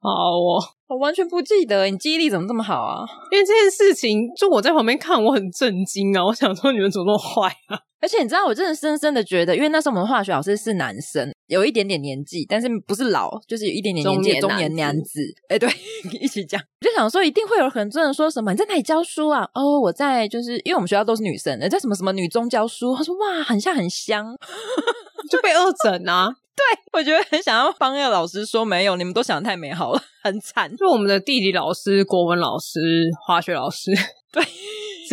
好哦，我完全不记得，你记忆力怎么这么好啊？因为这件事情，就我在旁边看，我很震惊啊！我想说，你们怎么那么坏啊？而且你知道，我真的深深的觉得，因为那时候我们化学老师是男生，有一点点年纪，但是不是老，就是有一点点年纪的中年男子。哎，对，一起讲，我就想说，一定会有很多人说什么你在哪里教书啊？哦，我在，就是因为我们学校都是女生，在什么什么女中教书。他说哇，很像很香，就被恶整啊！对，我觉得很想要帮那个老师说，没有，你们都想得太美好了，很惨。就我们的地理老师、国文老师、化学老师，对。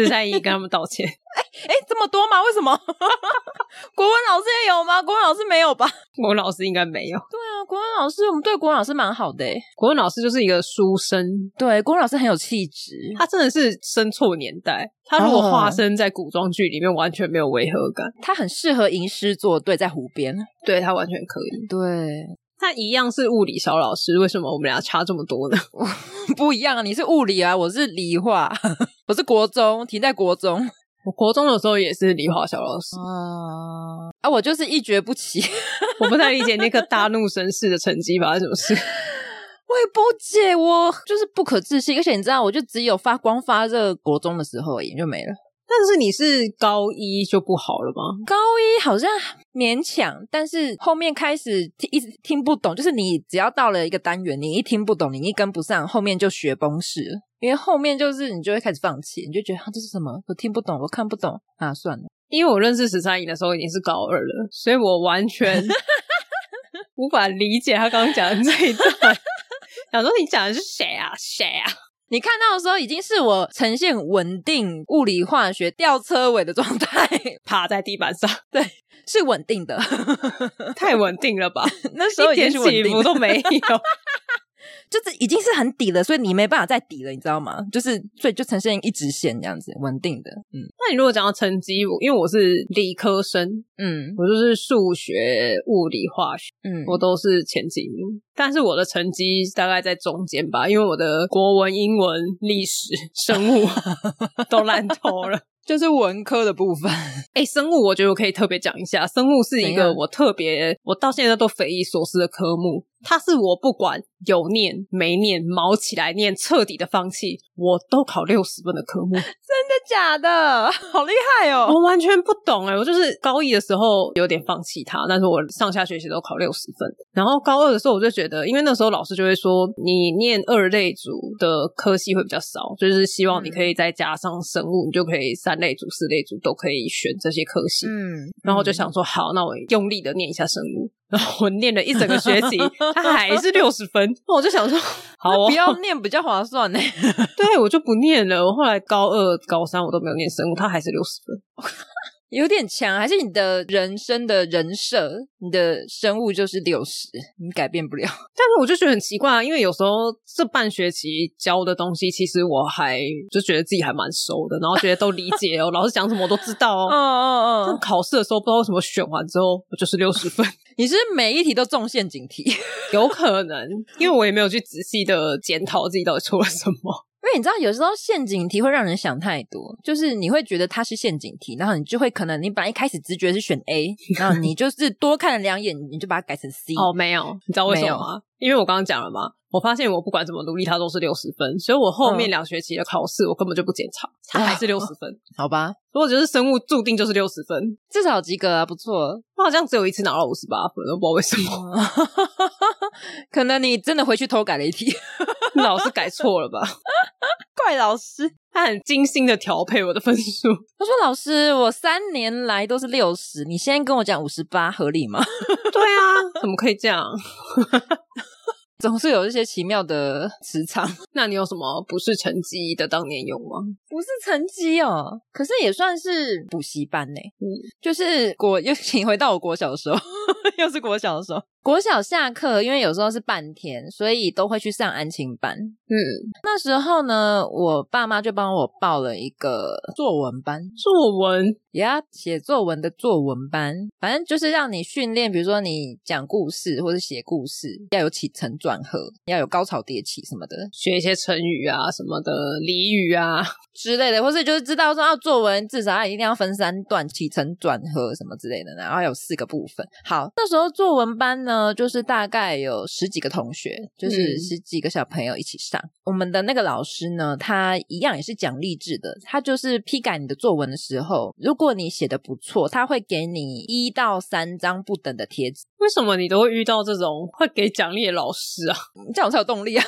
十三姨跟他们道歉。哎哎，这么多吗？为什么？国文老师也有吗？国文老师没有吧？国文老师应该没有。对啊，国文老师，我们对国文老师蛮好的。国文老师就是一个书生，对，国文老师很有气质。他真的是生错年代。他如果化身在古装剧里面，完全没有违和感。他很适合吟诗作对，在湖边。对，他完全可以。对。他一样是物理小老师，为什么我们俩差这么多呢？不一样啊！你是物理啊，我是理化，我是国中，停在国中。我国中的时候也是理化小老师啊啊！我就是一蹶不起，我不太理解那个大怒神似的成绩发生什么事。我也不解，我就是不可置信。而且你知道，我就只有发光发热国中的时候而已，就没了。但是你是高一就不好了吗？高一好像勉强，但是后面开始听一直听不懂，就是你只要到了一个单元，你一听不懂，你一跟不上，后面就学崩式了。因为后面就是你就会开始放弃，你就觉得啊，这是什么？我听不懂，我看不懂啊，算了。因为我认识十三姨的时候已经是高二了，所以我完全无法理解他刚刚讲的这一段。想说你讲的是谁啊？谁啊？你看到的时候，已经是我呈现稳定物理化学吊车尾的状态，趴在地板上。对，是稳定的，太稳定了吧？那时候一点起伏都没有。就是已经是很底了，所以你没办法再底了，你知道吗？就是所以就呈现一直线这样子，稳定的。嗯，那你如果讲到成绩，因为我是理科生，嗯，我就是数学、物理、化学，嗯，我都是前几名。但是我的成绩大概在中间吧，因为我的国文、英文、历史、生物都烂透了。就是文科的部分，哎、欸，生物我觉得我可以特别讲一下，生物是一个我特别，我到现在都匪夷所思的科目。它是我不管有念没念，毛起来念，彻底的放弃，我都考六十分的科目。真的假的？好厉害哦！我完全不懂哎，我就是高一的时候有点放弃它，但是我上下学期都考六十分。然后高二的时候我就觉得，因为那时候老师就会说，你念二类组的科系会比较少，就是希望你可以再加上生物，你就可以三类组、四类组都可以选这些科系。嗯，然后我就想说，好，那我用力的念一下生物。然后我念了一整个学期，他还是六十分，我就想说，好、哦，不要念比较划算呢。对，我就不念了。我后来高二、高三我都没有念生物，他还是六十分。有点强，还是你的人生的人设，你的生物就是六十，你改变不了。但是我就觉得很奇怪啊，因为有时候这半学期教的东西，其实我还就觉得自己还蛮熟的，然后觉得都理解哦，老师讲什么我都知道哦。嗯嗯嗯。考试的时候不知道为什么选完之后我就是六十分，你是每一题都中陷阱题？有可能，因为我也没有去仔细的检讨自己到底错了什么。因为你知道，有时候陷阱题会让人想太多，就是你会觉得它是陷阱题，然后你就会可能你本来一开始直觉是选 A，然后你就是多看了两眼，你就把它改成 C。哦，没有，你知道为什么吗？因为我刚刚讲了嘛，我发现我不管怎么努力，它都是六十分，所以我后面两学期的考试我根本就不检查，它还是六十分。好吧，如果就是生物注定就是六十分，至少及格啊，不错。我好像只有一次拿了五十八分，我不知道为什么，可能你真的回去偷改了一题，老师改错了吧？怪老师，他很精心的调配我的分数。他说：“老师，我三年来都是六十，你现在跟我讲五十八，合理吗？”对啊，怎么可以这样？总是有一些奇妙的磁场。那你有什么不是成绩的当年勇吗？不是成绩哦，可是也算是补习班呢。嗯，就是国又请回到我国小的时候。又是国小的时候。国小下课，因为有时候是半天，所以都会去上安亲班。嗯，那时候呢，我爸妈就帮我报了一个作文班，作文呀，写作文的作文班，反正就是让你训练，比如说你讲故事或者写故事，要有起承转合，要有高潮迭起什么的，学一些成语啊什么的俚语啊之类的，或是就是知道说，要作文至少要一定要分三段，起承转合什么之类的，然后有四个部分。好，那时候作文班呢。呢，就是大概有十几个同学，就是十几个小朋友一起上。嗯、我们的那个老师呢，他一样也是讲励志的。他就是批改你的作文的时候，如果你写的不错，他会给你一到三张不等的贴纸。为什么你都会遇到这种会给奖励的老师啊？这样我才有动力啊！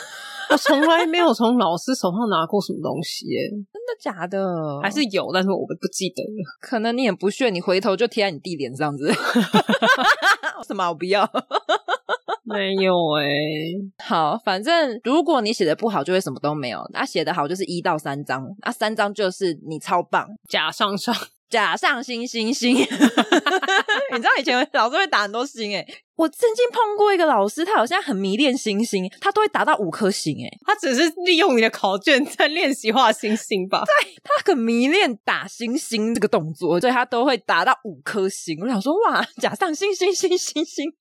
我从来没有从老师手上拿过什么东西耶，真的假的？还是有，但是我不记得了。可能你很不屑，你回头就贴在你弟脸上子。什么？我不要。没有哎、欸。好，反正如果你写的不好，就会什么都没有。那写的好就是一到三张，那三张就是你超棒，假上上。假上星星星，你知道以前老师会打很多星诶，我曾经碰过一个老师，他好像很迷恋星星，他都会打到五颗星诶，他只是利用你的考卷在练习画星星吧？对，他很迷恋打星星这个动作，所以他都会打到五颗星。我想说，哇，假上星星星星星。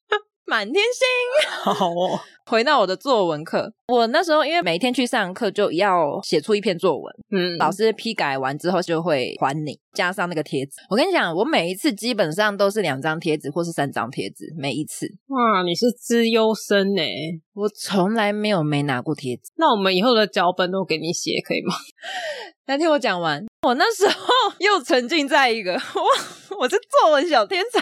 满天星，好哦。回到我的作文课，我那时候因为每天去上课就要写出一篇作文，嗯，老师批改完之后就会还你，加上那个贴纸。我跟你讲，我每一次基本上都是两张贴纸或是三张贴纸，每一次。哇，你是资优生呢？我从来没有没拿过贴纸。那我们以后的脚本都给你写，可以吗？来听我讲完。我那时候又沉浸在一个，哇，我是作文小天才。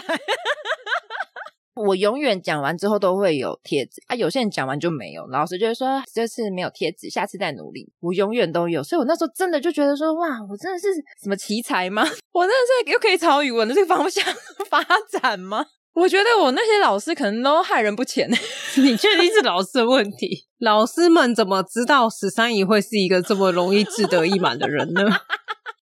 我永远讲完之后都会有贴纸啊，有些人讲完就没有，老师就会说这次没有贴纸，下次再努力。我永远都有，所以我那时候真的就觉得说，哇，我真的是什么奇才吗？我真的是又可以朝语文的这个方向 发展吗？我觉得我那些老师可能都害人不浅。你确定是老师的问题？老师们怎么知道十三姨会是一个这么容易志得意满的人呢？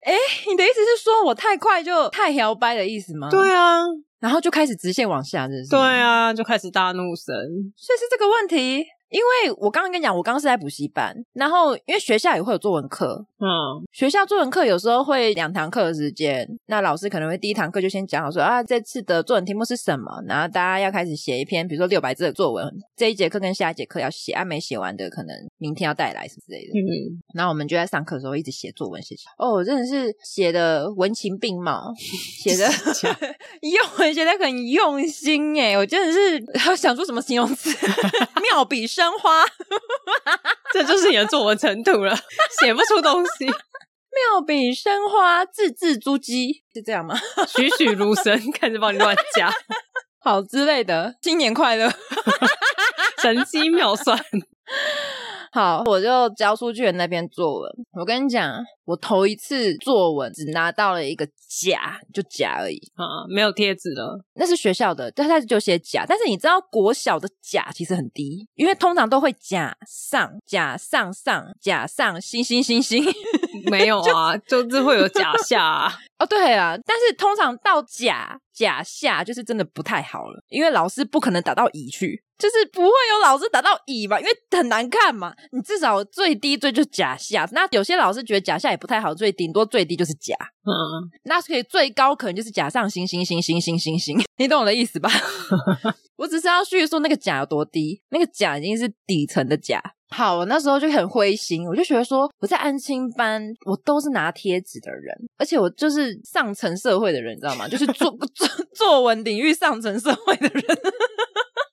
哎，你的意思是说我太快就太摇摆的意思吗？对啊。然后就开始直线往下，是不是？对啊，就开始大怒神，所以是这个问题。因为我刚刚跟你讲，我刚刚是在补习班，然后因为学校也会有作文课，嗯，学校作文课有时候会两堂课的时间，那老师可能会第一堂课就先讲好说啊，这次的作文题目是什么，然后大家要开始写一篇，比如说六百字的作文，这一节课跟下一节课要写，啊，没写完的可能明天要带来什么之类的，嗯，然后我们就在上课的时候一直写作文，写写，哦，真的是写的文情并茂，写的 用写的很用心哎，我真的是 想说什么形容词，妙笔生。生花，这就是你的作文程度了，写不出东西。妙笔生花，字字珠玑，是这样吗？栩栩如生，开始帮你乱加，好之类的。新年快乐，神机妙算。好，我就交出去的那篇作文。我跟你讲，我头一次作文只拿到了一个甲，就甲而已啊，没有贴纸了。那是学校的，但他就写甲。但是你知道国小的甲其实很低，因为通常都会甲上、甲上上、甲上星星星星。没有啊，就，就是会有甲下啊。哦，对啊，但是通常到甲甲下就是真的不太好了，因为老师不可能打到乙去。就是不会有老师打到乙嘛，因为很难看嘛。你至少最低最就甲下，那有些老师觉得甲下也不太好，最顶多最低就是甲。嗯，那可以最高可能就是甲上星星星星星星星，你懂我的意思吧？我只是要叙述那个甲有多低，那个甲已经是底层的甲。好，我那时候就很灰心，我就觉得说我在安亲班，我都是拿贴纸的人，而且我就是上层社会的人，你知道吗？就是作作作文领域上层社会的人。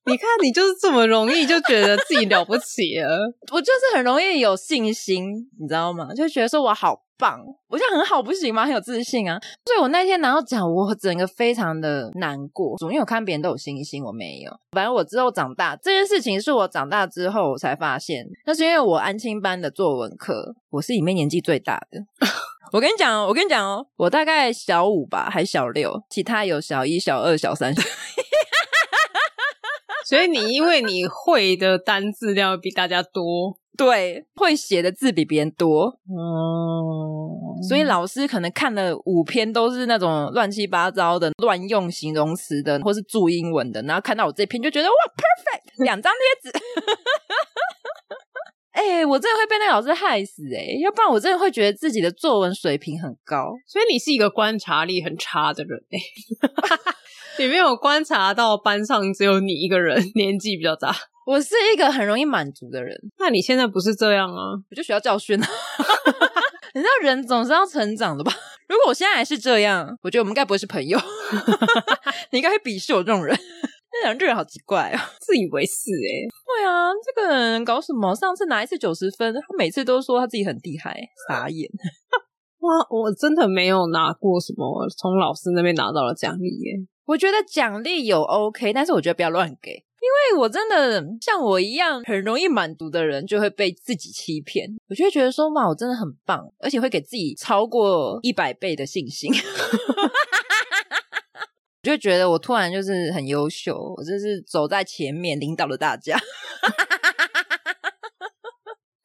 你看，你就是这么容易就觉得自己了不起了。我就是很容易有信心，你知道吗？就觉得说我好棒，我这样很好，不行吗？很有自信啊。所以我那天拿到奖，我整个非常的难过，总因为我看别人都有信心，我没有。反正我之后长大，这件事情是我长大之后我才发现，那是因为我安亲班的作文课，我是里面年纪最大的。我跟你讲，我跟你讲哦，我大概小五吧，还小六，其他有小一、小二、小三。所以你因为你会的单字量比大家多，对，会写的字比别人多，哦、嗯，所以老师可能看了五篇都是那种乱七八糟的、乱用形容词的，或是注英文的，然后看到我这篇就觉得哇，perfect，两张贴纸。哎、欸，我真的会被那个老师害死哎、欸！要不然我真的会觉得自己的作文水平很高。所以你是一个观察力很差的人哎、欸，你没有观察到班上只有你一个人年纪比较大。我是一个很容易满足的人。那你现在不是这样啊？我就需要教训啊！你知道人总是要成长的吧？如果我现在还是这样，我觉得我们应该不会是朋友。你应该会鄙视我这种人。那这人好奇怪啊，自以为是哎、欸。对啊，这个人搞什么？上次拿一次九十分，他每次都说他自己很厉害，傻眼。哇，我真的没有拿过什么从老师那边拿到了奖励耶。我觉得奖励有 OK，但是我觉得不要乱给，因为我真的像我一样很容易满足的人，就会被自己欺骗。我就会觉得说，哇，我真的很棒，而且会给自己超过一百倍的信心。就觉得我突然就是很优秀，我就是走在前面领导了大家。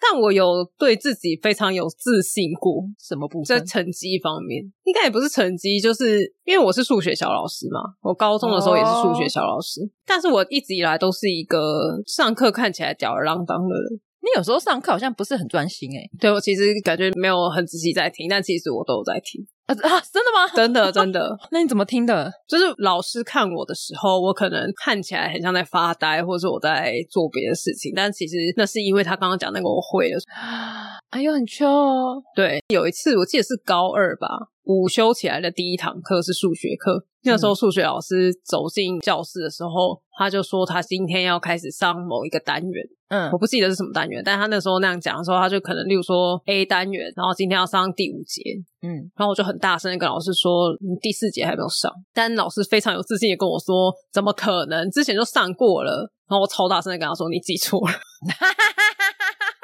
但我有对自己非常有自信过，什么部分？在成绩方面，应该也不是成绩，就是因为我是数学小老师嘛。我高中的时候也是数学小老师，哦、但是我一直以来都是一个上课看起来吊儿郎当的人。你有时候上课好像不是很专心诶、欸、对，我其实感觉没有很仔细在听，但其实我都有在听。啊，啊，真的吗？真 的真的。那你怎么听的？就是老师看我的时候，我可能看起来很像在发呆，或者是我在做别的事情，但其实那是因为他刚刚讲那个我会了。哎 呦，很秋哦。对，有一次我记得是高二吧，午休起来的第一堂课是数学课。那时候数学老师走进教室的时候，他就说他今天要开始上某一个单元。嗯，我不记得是什么单元，但他那时候那样讲的时候，他就可能例如说 A 单元，然后今天要上第五节。嗯，然后我就很大声的跟老师说，你第四节还没有上。但老师非常有自信的跟我说，怎么可能？之前就上过了。然后我超大声的跟他说，你记错了。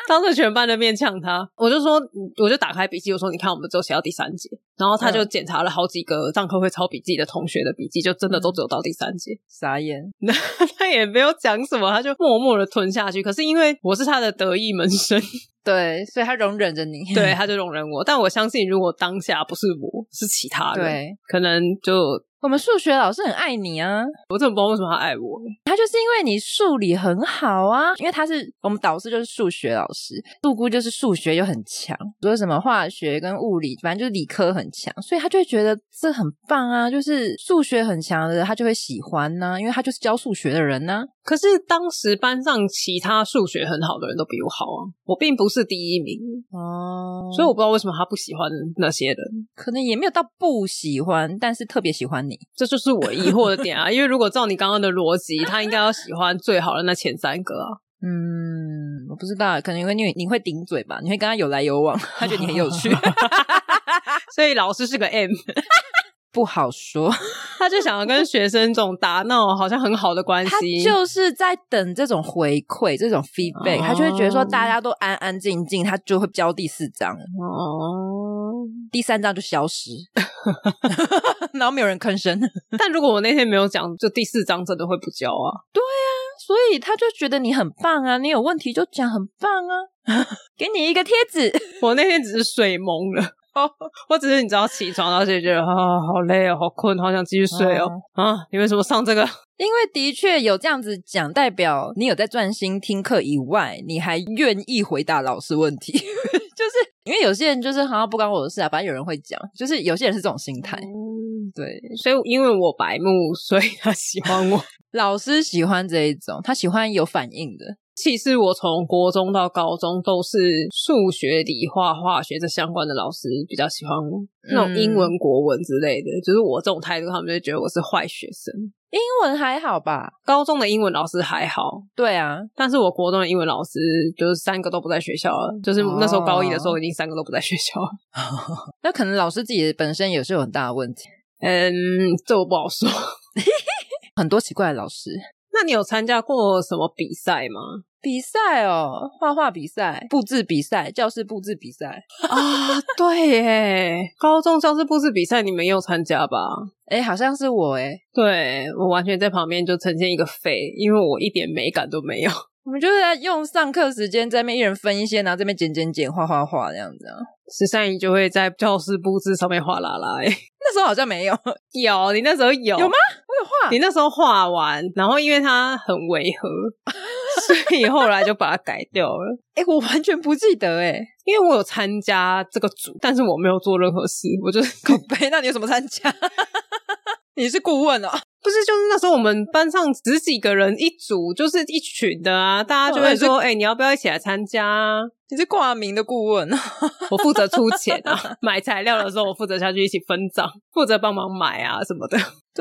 当着全班的面呛他，我就说，我就打开笔记，我说，你看，我们只有写到第三节，然后他就检查了好几个上课会抄笔记的同学的笔记，就真的都只有到第三节，嗯、傻眼。那他也没有讲什么，他就默默的吞下去。可是因为我是他的得意门生，对，所以他容忍着你，对，他就容忍我。但我相信，如果当下不是我，是其他人，对，可能就。我们数学老师很爱你啊！我真的不知道为什么他爱我。他就是因为你数理很好啊，因为他是我们导师，就是数学老师，杜姑就是数学又很强，说什么化学跟物理，反正就是理科很强，所以他就会觉得这很棒啊！就是数学很强的人，他就会喜欢呢、啊，因为他就是教数学的人呢、啊。可是当时班上其他数学很好的人都比我好啊，我并不是第一名哦，所以我不知道为什么他不喜欢那些人，可能也没有到不喜欢，但是特别喜欢你。这就是我疑惑的点啊！因为如果照你刚刚的逻辑，他应该要喜欢最好的那前三个啊。嗯，我不知道，可能因为你你会顶嘴吧？你会跟他有来有往，他觉得你很有趣，所以老师是个 M，不好说。他就想要跟学生这种打闹，好像很好的关系。他就是在等这种回馈，这种 feedback，、哦、他就会觉得说大家都安安静静，他就会交第四张。哦，第三张就消失。然后没有人吭声，但如果我那天没有讲，就第四章真的会不交啊。对啊，所以他就觉得你很棒啊，你有问题就讲很棒啊，给你一个贴纸。我那天只是睡懵了，我只是你知道起床，然后就觉得啊、哦、好累哦，好困，好想继续睡哦。哦啊，你为什么上这个？因为的确有这样子讲，代表你有在专心听课以外，你还愿意回答老师问题。就是因为有些人就是好像不关我的事啊，反正有人会讲，就是有些人是这种心态。嗯，对，所以因为我白目，所以他喜欢我。老师喜欢这一种，他喜欢有反应的。其实我从国中到高中都是数学、理化、化学这相关的老师比较喜欢我，嗯、那种英文、国文之类的，就是我这种态度，他们就觉得我是坏学生。英文还好吧？高中的英文老师还好。对啊，但是我国中的英文老师就是三个都不在学校了，就是那时候高一的时候已经三个都不在学校了。哦、那可能老师自己本身也是有很大的问题。嗯，这我不好说。很多奇怪的老师。那你有参加过什么比赛吗？比赛哦，画画比赛、布置比赛、教室布置比赛啊，对耶，高中教室布置比赛你们有参加吧？哎好像是我哎对，我完全在旁边就呈现一个废，因为我一点美感都没有。我们就是在用上课时间在那边一人分一些，然后这边剪剪剪、画画画这样子啊。十三姨就会在教室布置上面画啦啦。哎，那时候好像没有，有你那时候有有吗？我有画。你那时候画完，然后因为它很违和，所以后来就把它改掉了。哎，我完全不记得哎，因为我有参加这个组，但是我没有做任何事，我就是口碑。那你有什么参加？你是顾问啊？不是，就是那时候我们班上十几个人一组，就是一群的啊，大家就会说：“哎、欸，你要不要一起来参加？”啊你是挂名的顾问啊，我负责出钱啊，买材料的时候我负责下去一起分账，负责帮忙买啊什么的。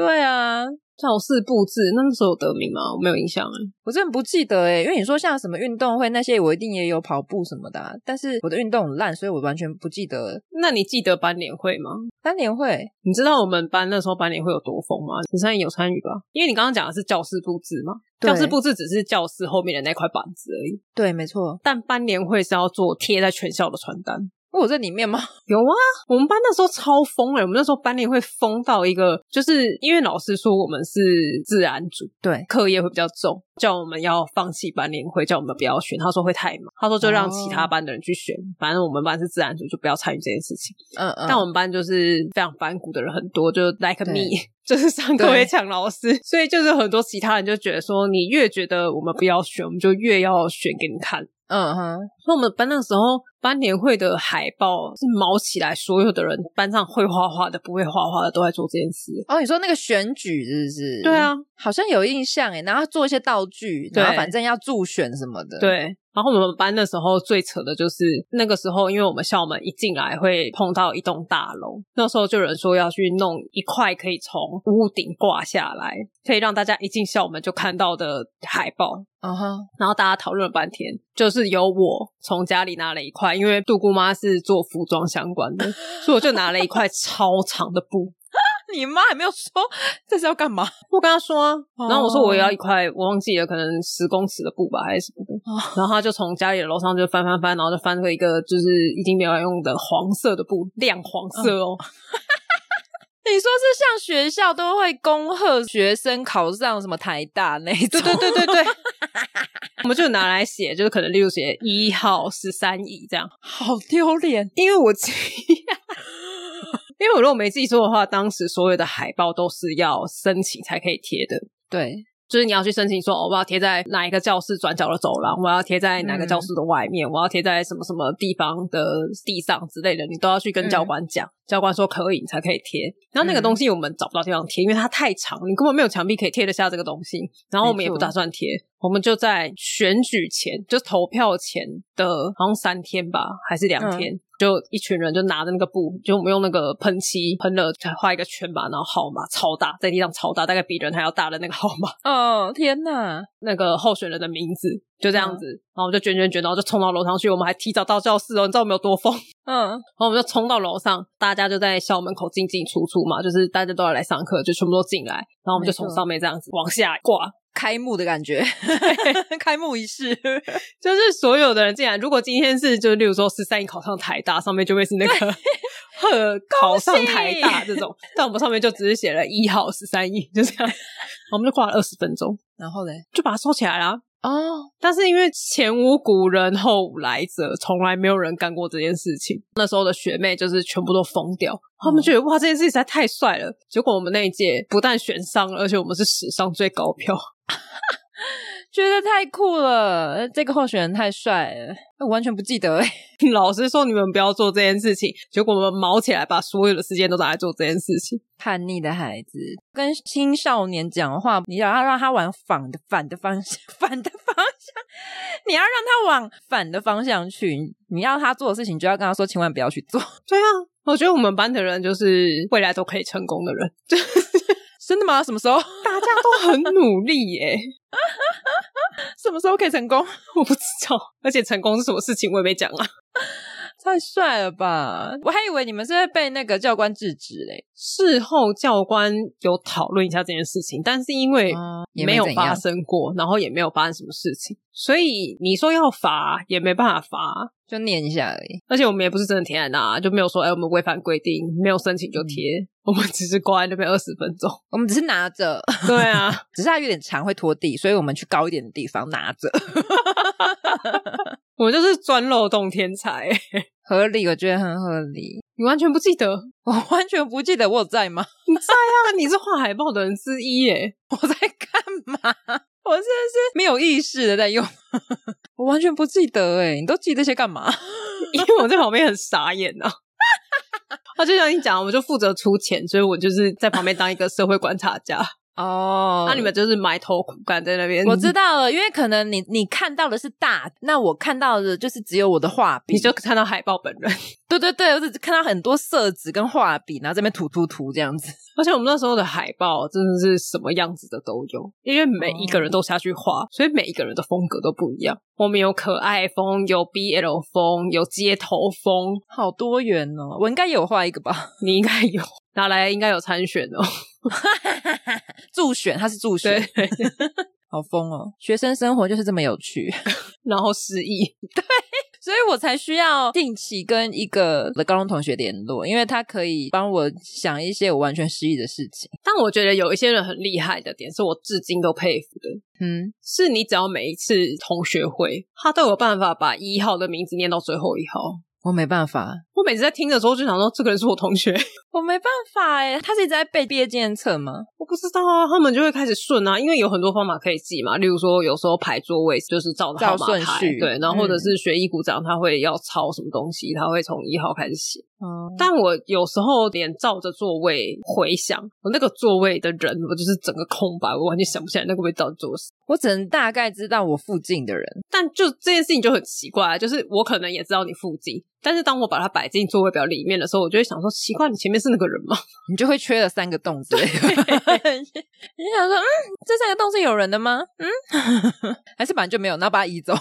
对啊。教室布置那时候有得名吗？我没有印象哎，我真的不记得哎，因为你说像什么运动会那些，我一定也有跑步什么的啊，但是我的运动很烂，所以我完全不记得。那你记得班联会吗？班联会，你知道我们班那时候班联会有多疯吗？十三姨有参与吧？因为你刚刚讲的是教室布置嘛，教室布置只是教室后面的那块板子而已。对，没错。但班联会是要做贴在全校的传单。我在里面吗？有啊，我们班那时候超疯诶，我们那时候班里会疯到一个，就是因为老师说我们是自然组，对，课业会比较重，叫我们要放弃班联会，叫我们不要选。他说会太忙，他说就让其他班的人去选，哦、反正我们班是自然组，就不要参与这件事情。嗯嗯。但我们班就是非常反骨的人很多，就 like me，就是上课会抢老师，所以就是很多其他人就觉得说，你越觉得我们不要选，我们就越要选给你看。嗯哼，所以我们班那时候班年会的海报是毛起来，所有的人班上会画画的、不会画画的都在做这件事。哦，你说那个选举是不是？对啊，好像有印象诶，然后做一些道具，然后反正要助选什么的。对。然后我们班那时候最扯的就是那个时候，因为我们校门一进来会碰到一栋大楼，那时候就有人说要去弄一块可以从屋顶挂下来，可以让大家一进校门就看到的海报。嗯哼、uh，huh. 然后大家讨论了半天，就是由我从家里拿了一块，因为杜姑妈是做服装相关的，所以我就拿了一块超长的布。你妈还没有说这是要干嘛？我跟她说啊，然后我说我也要一块，我忘记了，可能十公尺的布吧，还是什么的。然后她就从家里的楼上就翻翻翻，然后就翻出一个就是已经没有用的黄色的布，亮黄色哦。你说是像学校都会恭贺学生考上什么台大那种？对对对对对，我们就拿来写，就是可能例如写一号十三乙这样，好丢脸，因为我。因为我如果没记错的话，当时所有的海报都是要申请才可以贴的。对，就是你要去申请说，我要贴在哪一个教室转角的走廊，我要贴在哪个教室的外面，嗯、我要贴在什么什么地方的地上之类的，你都要去跟教官讲。嗯、教官说可以，你才可以贴。然后那个东西我们找不到地方贴，因为它太长，你根本没有墙壁可以贴得下这个东西。然后我们也不打算贴，我们就在选举前，就投票前的好像三天吧，还是两天。嗯就一群人就拿着那个布，就我们用那个喷漆喷了，画一个圈吧，然后号码超大，在地上超大，大概比人还要大的那个号码。哦，天哪！那个候选人的名字就这样子，嗯、然后我们就卷卷卷，然后就冲到楼上去。我们还提早到教室哦，你知道我们有多疯？嗯，然后我们就冲到楼上，大家就在校门口进进出出嘛，就是大家都要来上课，就全部都进来，然后我们就从上面这样子往下挂。开幕的感觉，开幕仪式 就是所有的人进来。如果今天是，就例如说十三姨考上台大，上面就会是那个 贺考上台大这种，但我们上面就只是写了一号十三姨，就这样，我们就挂了二十分钟，然后嘞就把它收起来啦。哦，但是因为前无古人后无来者，从来没有人干过这件事情。那时候的学妹就是全部都疯掉，他们觉得哇，这件事情实在太帅了。结果我们那一届不但选上了，而且我们是史上最高票。觉得太酷了，这个候选人太帅了，我完全不记得。老师说你们不要做这件事情，结果我们卯起来，把所有的时间都拿来做这件事情。叛逆的孩子跟青少年讲话，你要让他往反的反的方向，反的方向，你要让他往反的方向去。你要他做的事情，就要跟他说，千万不要去做。对啊，我觉得我们班的人就是未来都可以成功的人。真的吗？什么时候？大家都很努力耶。什么时候可以成功？我不知道。而且成功是什么事情，我也没讲啊。太帅了吧！我还以为你们是会被那个教官制止嘞。事后教官有讨论一下这件事情，但是因为没有发生过，然后也没有发生什么事情，所以你说要罚也没办法罚，就念一下而已。而且我们也不是真的贴在那，就没有说哎，我们违反规定，没有申请就贴，嗯、我们只是挂在那边二十分钟，我们只是拿着。对啊，只是它有点长会拖地，所以我们去高一点的地方拿着。我就是钻漏洞天才，合理，我觉得很合理。你完全不记得？我完全不记得我有在吗？你在啊，你是画海报的人之一耶。我在干嘛？我真的是没有意识的在用，我完全不记得诶。你都记这些干嘛？因为我在旁边很傻眼啊。他就像你讲，我就负责出钱，所以我就是在旁边当一个社会观察家。哦，那、oh, 你们就是埋头苦干在那边。我知道了，因为可能你你看到的是大，那我看到的就是只有我的画笔，你就看到海报本人。对对对，我只看到很多色纸跟画笔，然后这边涂涂涂这样子。而且我们那时候的海报真的是什么样子的都有，因为每一个人都下去画，oh. 所以每一个人的风格都不一样。我们有可爱风，有 BL 风，有街头风，好多元哦。我应该有画一个吧？你应该有，拿来应该有参选哦。助选，他是助选，对 好疯哦！学生生活就是这么有趣，然后失忆，对，所以我才需要定期跟一个的高中同学联络，因为他可以帮我想一些我完全失忆的事情。但我觉得有一些人很厉害的点，是我至今都佩服的。嗯，是你只要每一次同学会，他都有办法把一号的名字念到最后一号。我没办法，我每次在听的时候就想说，这个人是我同学。我没办法哎，他是一直在背毕业纪念册吗？我不知道啊，他们就会开始顺啊，因为有很多方法可以记嘛。例如说，有时候排座位就是照着号码排，对，然后或者是学医鼓掌他会要抄什么东西，他会从一号开始写。嗯，但我有时候连照着座位回想，我那个座位的人，我就是整个空白，我完全想不起来那个位置到底做什么。我只能大概知道我附近的人，但就这件事情就很奇怪，就是我可能也知道你附近，但是当我把它摆进座位表里面的时候，我就会想说，奇怪，你前面是那个人吗？你就会缺了三个洞子。对 你想说，嗯，这三个洞是有人的吗？嗯，还是本来就没有，然后把它移走。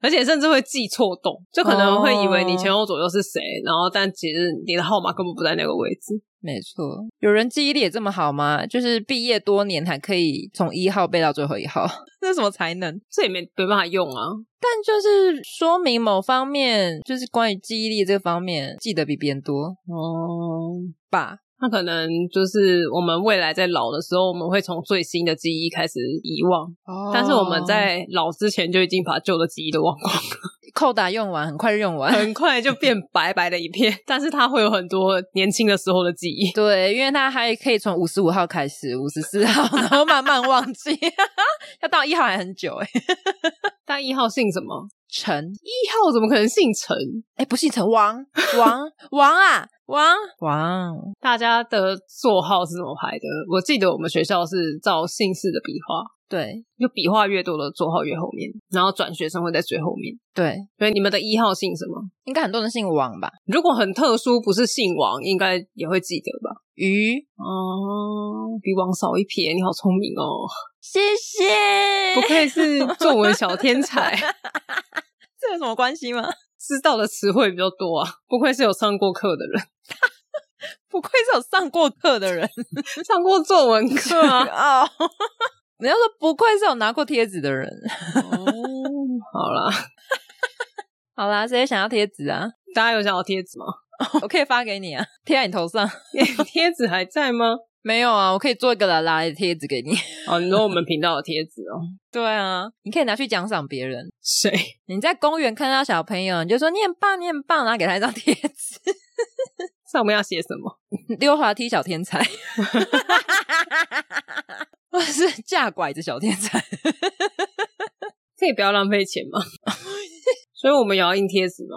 而且甚至会记错洞，就可能会以为你前后左右是谁，哦、然后但其实你的号码根本不在那个位置。没错，有人记忆力也这么好吗？就是毕业多年还可以从一号背到最后一号，这是什么才能？这也没没办法用啊。但就是说明某方面，就是关于记忆力这个方面，记得比别人多哦吧。那可能就是我们未来在老的时候，我们会从最新的记忆开始遗忘。哦，但是我们在老之前就已经把旧的记忆都忘光了。扣打用完，很快就用完，很快就变白白的一片。但是它会有很多年轻的时候的记忆。对，因为它还可以从五十五号开始，五十四号，然后慢慢忘记。要到一号还很久哎。但一号姓什么？陈。一号怎么可能姓陈？哎，不姓陈，王王王啊！王王，大家的座号是怎么排的？我记得我们学校是照姓氏的笔画，对，就笔画越多的座号越后面，然后转学生会在最后面。对，所以你们的一号姓什么？应该很多人姓王吧？如果很特殊，不是姓王，应该也会记得吧？鱼哦，比王少一撇，你好聪明哦！谢谢，不愧是作文小天才，这有什么关系吗？知道的词汇比较多啊，不愧是有上过课的人，不愧是有上过课的人，上过作文课啊！哦，你要说不愧是有拿过贴纸的人，哦，好啦，好啦，谁想要贴纸啊？大家有想要贴纸吗？我可以发给你啊，贴在你头上。贴纸还在吗？没有啊，我可以做一个啦啦的贴纸给你。哦，你说我们频道的贴纸哦？对啊，你可以拿去奖赏别人。谁？你在公园看到小朋友，你就说你很棒，你很棒，然后给他一张贴纸。上面要写什么？溜滑梯小天才，或是架拐子小天才。可以不要浪费钱吗？所以我们也要印贴纸吗？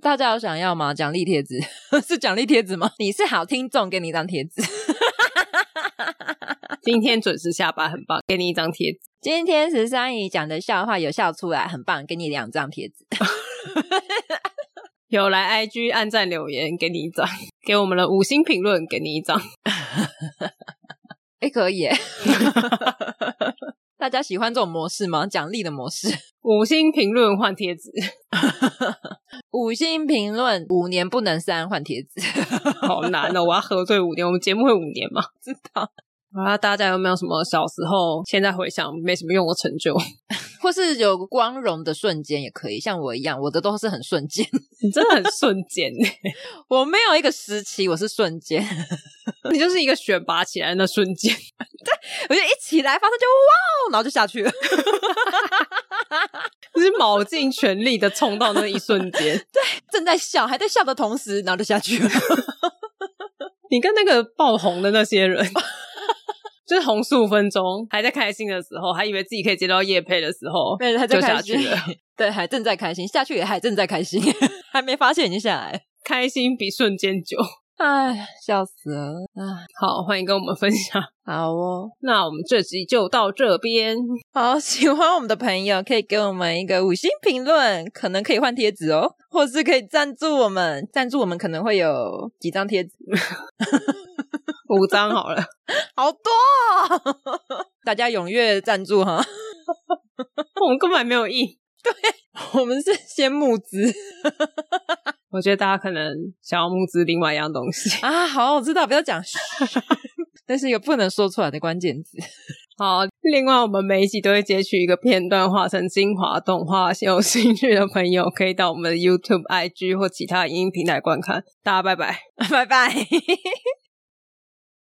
大家有想要吗？奖励贴纸是奖励贴纸吗？你是好听众，给你一张贴纸。今天准时下班，很棒，给你一张贴纸。今天十三姨讲的笑话有笑出来，很棒，给你两张贴纸。有来 IG 按赞留言，给你一张。给我们的五星评论，给你一张。哎、欸，可以耶。大家喜欢这种模式吗？奖励的模式？五星评论换贴纸，五星评论五年不能删换贴纸，好难哦！我要核对五年，我们节目会五年吗？知道。啊，大家有没有什么小时候现在回想没什么用的成就，或是有光荣的瞬间也可以，像我一样，我的都是很瞬间。你真的很瞬间，我没有一个时期，我是瞬间，你就是一个选拔起来的瞬间。对，我就一起来，发生就哇，然后就下去了，就是卯尽全力的冲到那一瞬间。对，正在笑，还在笑的同时，然后就下去了。你跟那个爆红的那些人。就是红十五分钟，还在开心的时候，还以为自己可以接到叶配的时候，对，还在开心就下去了。对，还正在开心，下去也还正在开心，还没发现已经下来，开心比瞬间久。哎，笑死了！哎，好，欢迎跟我们分享。好哦，那我们这集就到这边。好，喜欢我们的朋友可以给我们一个五星评论，可能可以换贴纸哦，或是可以赞助我们，赞助我们可能会有几张贴纸。五张好了，好多哦，大家踊跃赞助哈。我们根本没有意，对，我们是先募资。我觉得大家可能想要募资另外一样东西啊。好，我知道，不要讲，但是一个不能说出来的关键字。好，另外我们每一集都会截取一个片段，画成精华动画。有兴趣的朋友可以到我们的 YouTube、IG 或其他影音平台观看。大家拜拜，拜拜。